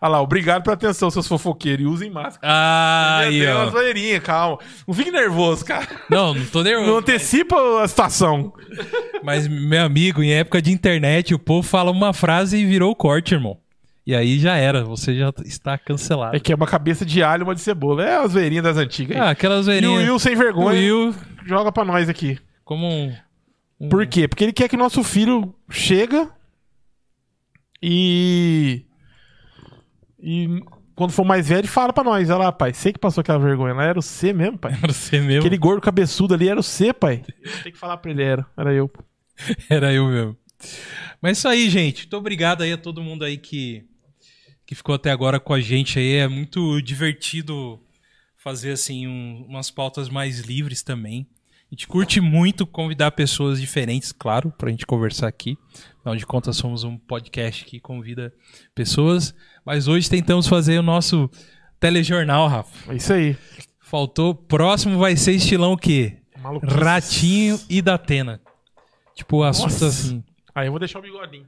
Olha lá, obrigado pela atenção, seus fofoqueiros. E usem máscara. Ah, aí, Tem uma ó. zoeirinha, calma. Não fique nervoso, cara. Não, não tô nervoso. Não antecipa a situação. Mas, meu amigo, em época de internet, o povo fala uma frase e virou o corte, irmão. E aí já era, você já está cancelado. É que é uma cabeça de alho e uma de cebola. É a zoeirinha das antigas. Ah, aquela e o zoeirinha. Will sem O vergonha Will, joga pra nós aqui. como um... um- Por quê? Porque ele quer que nosso filho chega e. E quando for mais velho, fala pra nós. Olha lá, pai, sei que passou aquela vergonha. Lá era o C mesmo, pai. Era você mesmo. Aquele gordo cabeçudo ali era o C, pai. Tem que falar pra ele, era. Era eu. [laughs] Era eu mesmo. Mas isso aí, gente. Muito obrigado aí a todo mundo aí que, que ficou até agora com a gente aí. É muito divertido fazer assim um- umas pautas mais livres também. A gente curte muito convidar pessoas diferentes, claro, pra gente conversar aqui. Afinal de contas, somos um podcast que convida pessoas. Mas hoje tentamos fazer o nosso telejornal, Rafa. É isso aí. Faltou. Próximo vai ser estilão o quê? Maluquice. Ratinho e Datena. Tipo, assunto assim. Aí eu vou deixar o bigodinho.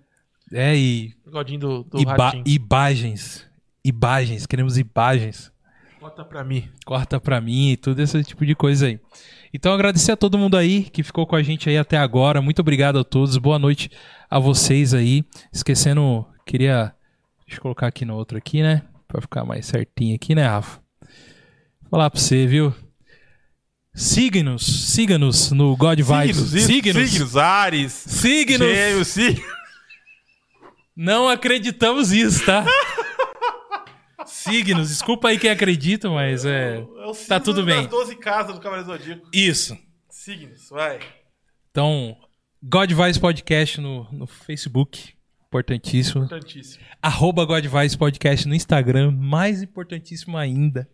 É, e Bigodinho do, do Iba ratinho. imagens. Imagens. Queremos imagens. Bota pra mim. Corta pra mim e tudo esse tipo de coisa aí. Então agradecer a todo mundo aí que ficou com a gente aí até agora. Muito obrigado a todos. Boa noite a vocês aí. Esquecendo, queria deixa eu colocar aqui no outro aqui, né? Pra ficar mais certinho aqui, né, Rafa? Vou falar pra você, viu? Siga-nos, siga-nos no God Vibes. Signos, Signos. signos, Ares. Signos. Gêmeos, signos. Não acreditamos isso, tá? [laughs] Signos, desculpa aí quem acredita, mas é. É o Tá signo tudo bem. das 12 casas do Cavaleiro Zodíaco. Isso. Signos, vai. Então, God Vibes Podcast no, no Facebook. Importantíssimo. Importantíssimo. Arroba God Vibes Podcast no Instagram. Mais importantíssimo ainda.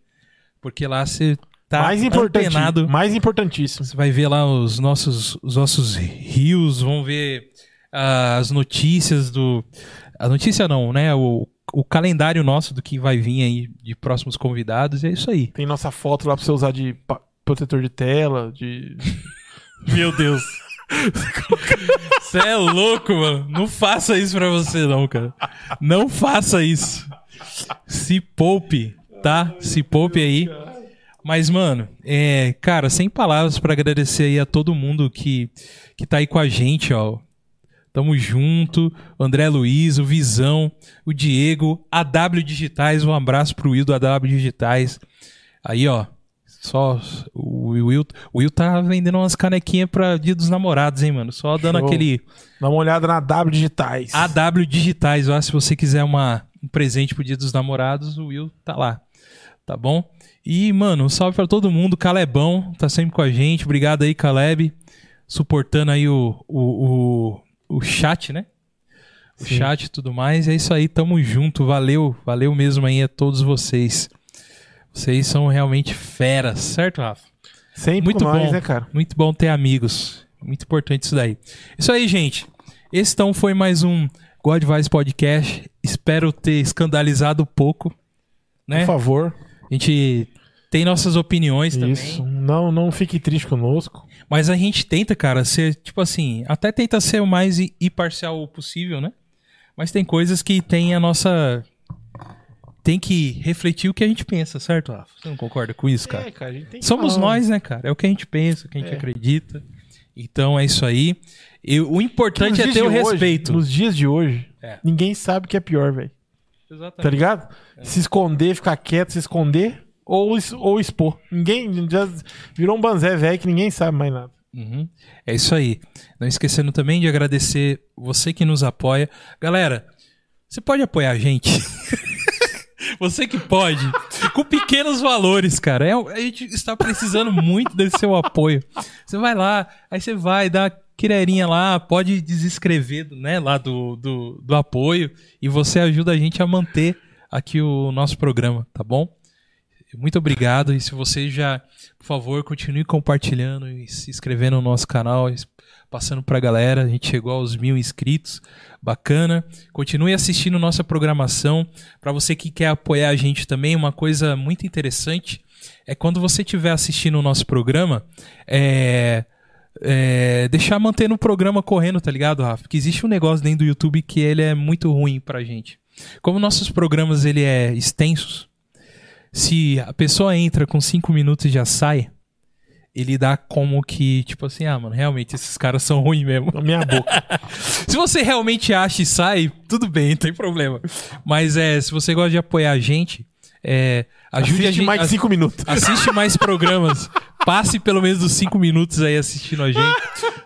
Porque lá você tá mais importante, mais importantíssimo. Você vai ver lá os nossos, os nossos rios, vão ver ah, as notícias do. A notícia não, né? O, o calendário nosso do que vai vir aí de próximos convidados. E é isso aí. Tem nossa foto lá pra você usar de protetor de tela, de... [laughs] Meu Deus. [laughs] Você é louco, mano. Não faça isso pra você, não, cara. Não faça isso. Se poupe, tá? Se poupe aí. Mas, mano, é, cara, sem palavras pra agradecer aí a todo mundo que, que tá aí com a gente, ó. Tamo junto. André Luiz, o Visão, o Diego, a W Digitais. Um abraço pro Will do AW Digitais. Aí, ó. Só o Will, o Will tá vendendo umas canequinhas pra Dia dos Namorados, hein, mano? Só dando Show. aquele Dá uma olhada na W Digitais. AW Digitais, ó, se você quiser uma, um presente pro Dia dos Namorados, o Will tá lá. Tá bom? E, mano, um salve pra todo mundo. Calebão tá sempre com a gente. Obrigado aí, Caleb. Suportando aí o, o, o, o chat, né? o Sim. chat e tudo mais. É isso aí, tamo junto. Valeu, valeu mesmo aí a todos vocês. Vocês são realmente feras, certo, Rafa? Sempre Muito nós, bom. né, cara? Muito bom ter amigos. Muito importante isso daí. Isso aí, gente. Esse então foi mais um God Vice Podcast. Espero ter escandalizado um pouco, né? Por favor. A gente tem nossas opiniões Isso. também. Não, não fique triste conosco. Mas a gente tenta, cara, ser, tipo assim, até tenta ser o mais imparcial possível, né? Mas tem coisas que tem a nossa. Tem que refletir o que a gente pensa, certo, Rafa? Você não concorda com isso, cara? É, cara, a gente tem que Somos falar. nós, né, cara? É o que a gente pensa, o que a gente É. acredita. Então é isso aí. E o importante é ter o hoje- respeito. nos dias de hoje, É. ninguém sabe o que é pior, velho. Tá Exatamente. ligado? Se esconder, ficar quieto, se esconder ou, ou expor. Ninguém já virou um banzé velho que ninguém sabe mais nada. Uhum. É isso aí. Não esquecendo também de agradecer você que nos apoia. Galera, você pode apoiar a gente? [laughs] você que pode. Com pequenos valores, cara. É, a gente está precisando muito desse seu apoio. Você vai lá, aí você vai, dá uma quirerinha lá, pode desescrever né, lá do, do, do apoio e você ajuda a gente a manter aqui o nosso programa, tá bom? Muito obrigado. E se você já, por favor, continue compartilhando e se inscrevendo no nosso canal, passando pra galera. A gente chegou aos mil inscritos. Bacana. Continue assistindo nossa programação. Para você que quer apoiar a gente também, uma coisa muito interessante é quando você estiver assistindo o nosso programa, é, é, deixar mantendo o programa correndo, tá ligado, Rafa? Porque existe um negócio dentro do YouTube que ele é muito ruim pra gente. Como nossos programas ele é extensos, se a pessoa entra com cinco minutos e já sai, ele dá como que, tipo assim, ah, mano, realmente esses caras são ruins mesmo. Na minha boca. [laughs] Se você realmente acha e sai, tudo bem, não tem problema. Mas é, se você gosta de apoiar a gente, é, ajude a Assiste gente. mais cinco minutos. Assiste mais programas. Passe pelo menos dos cinco minutos aí assistindo a gente.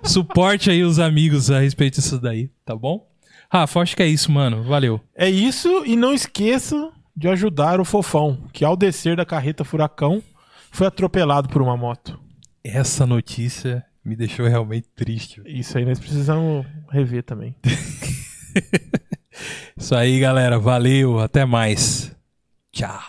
Suporte aí os amigos a respeito disso daí, tá bom? Rafa, acho que é isso, mano. Valeu. É isso, e não esqueça de ajudar o Fofão, que ao descer da carreta furacão foi atropelado por uma moto. Essa notícia me deixou realmente triste. Isso aí nós precisamos rever também. [laughs] Isso aí, galera. Valeu. Até mais. Tchau.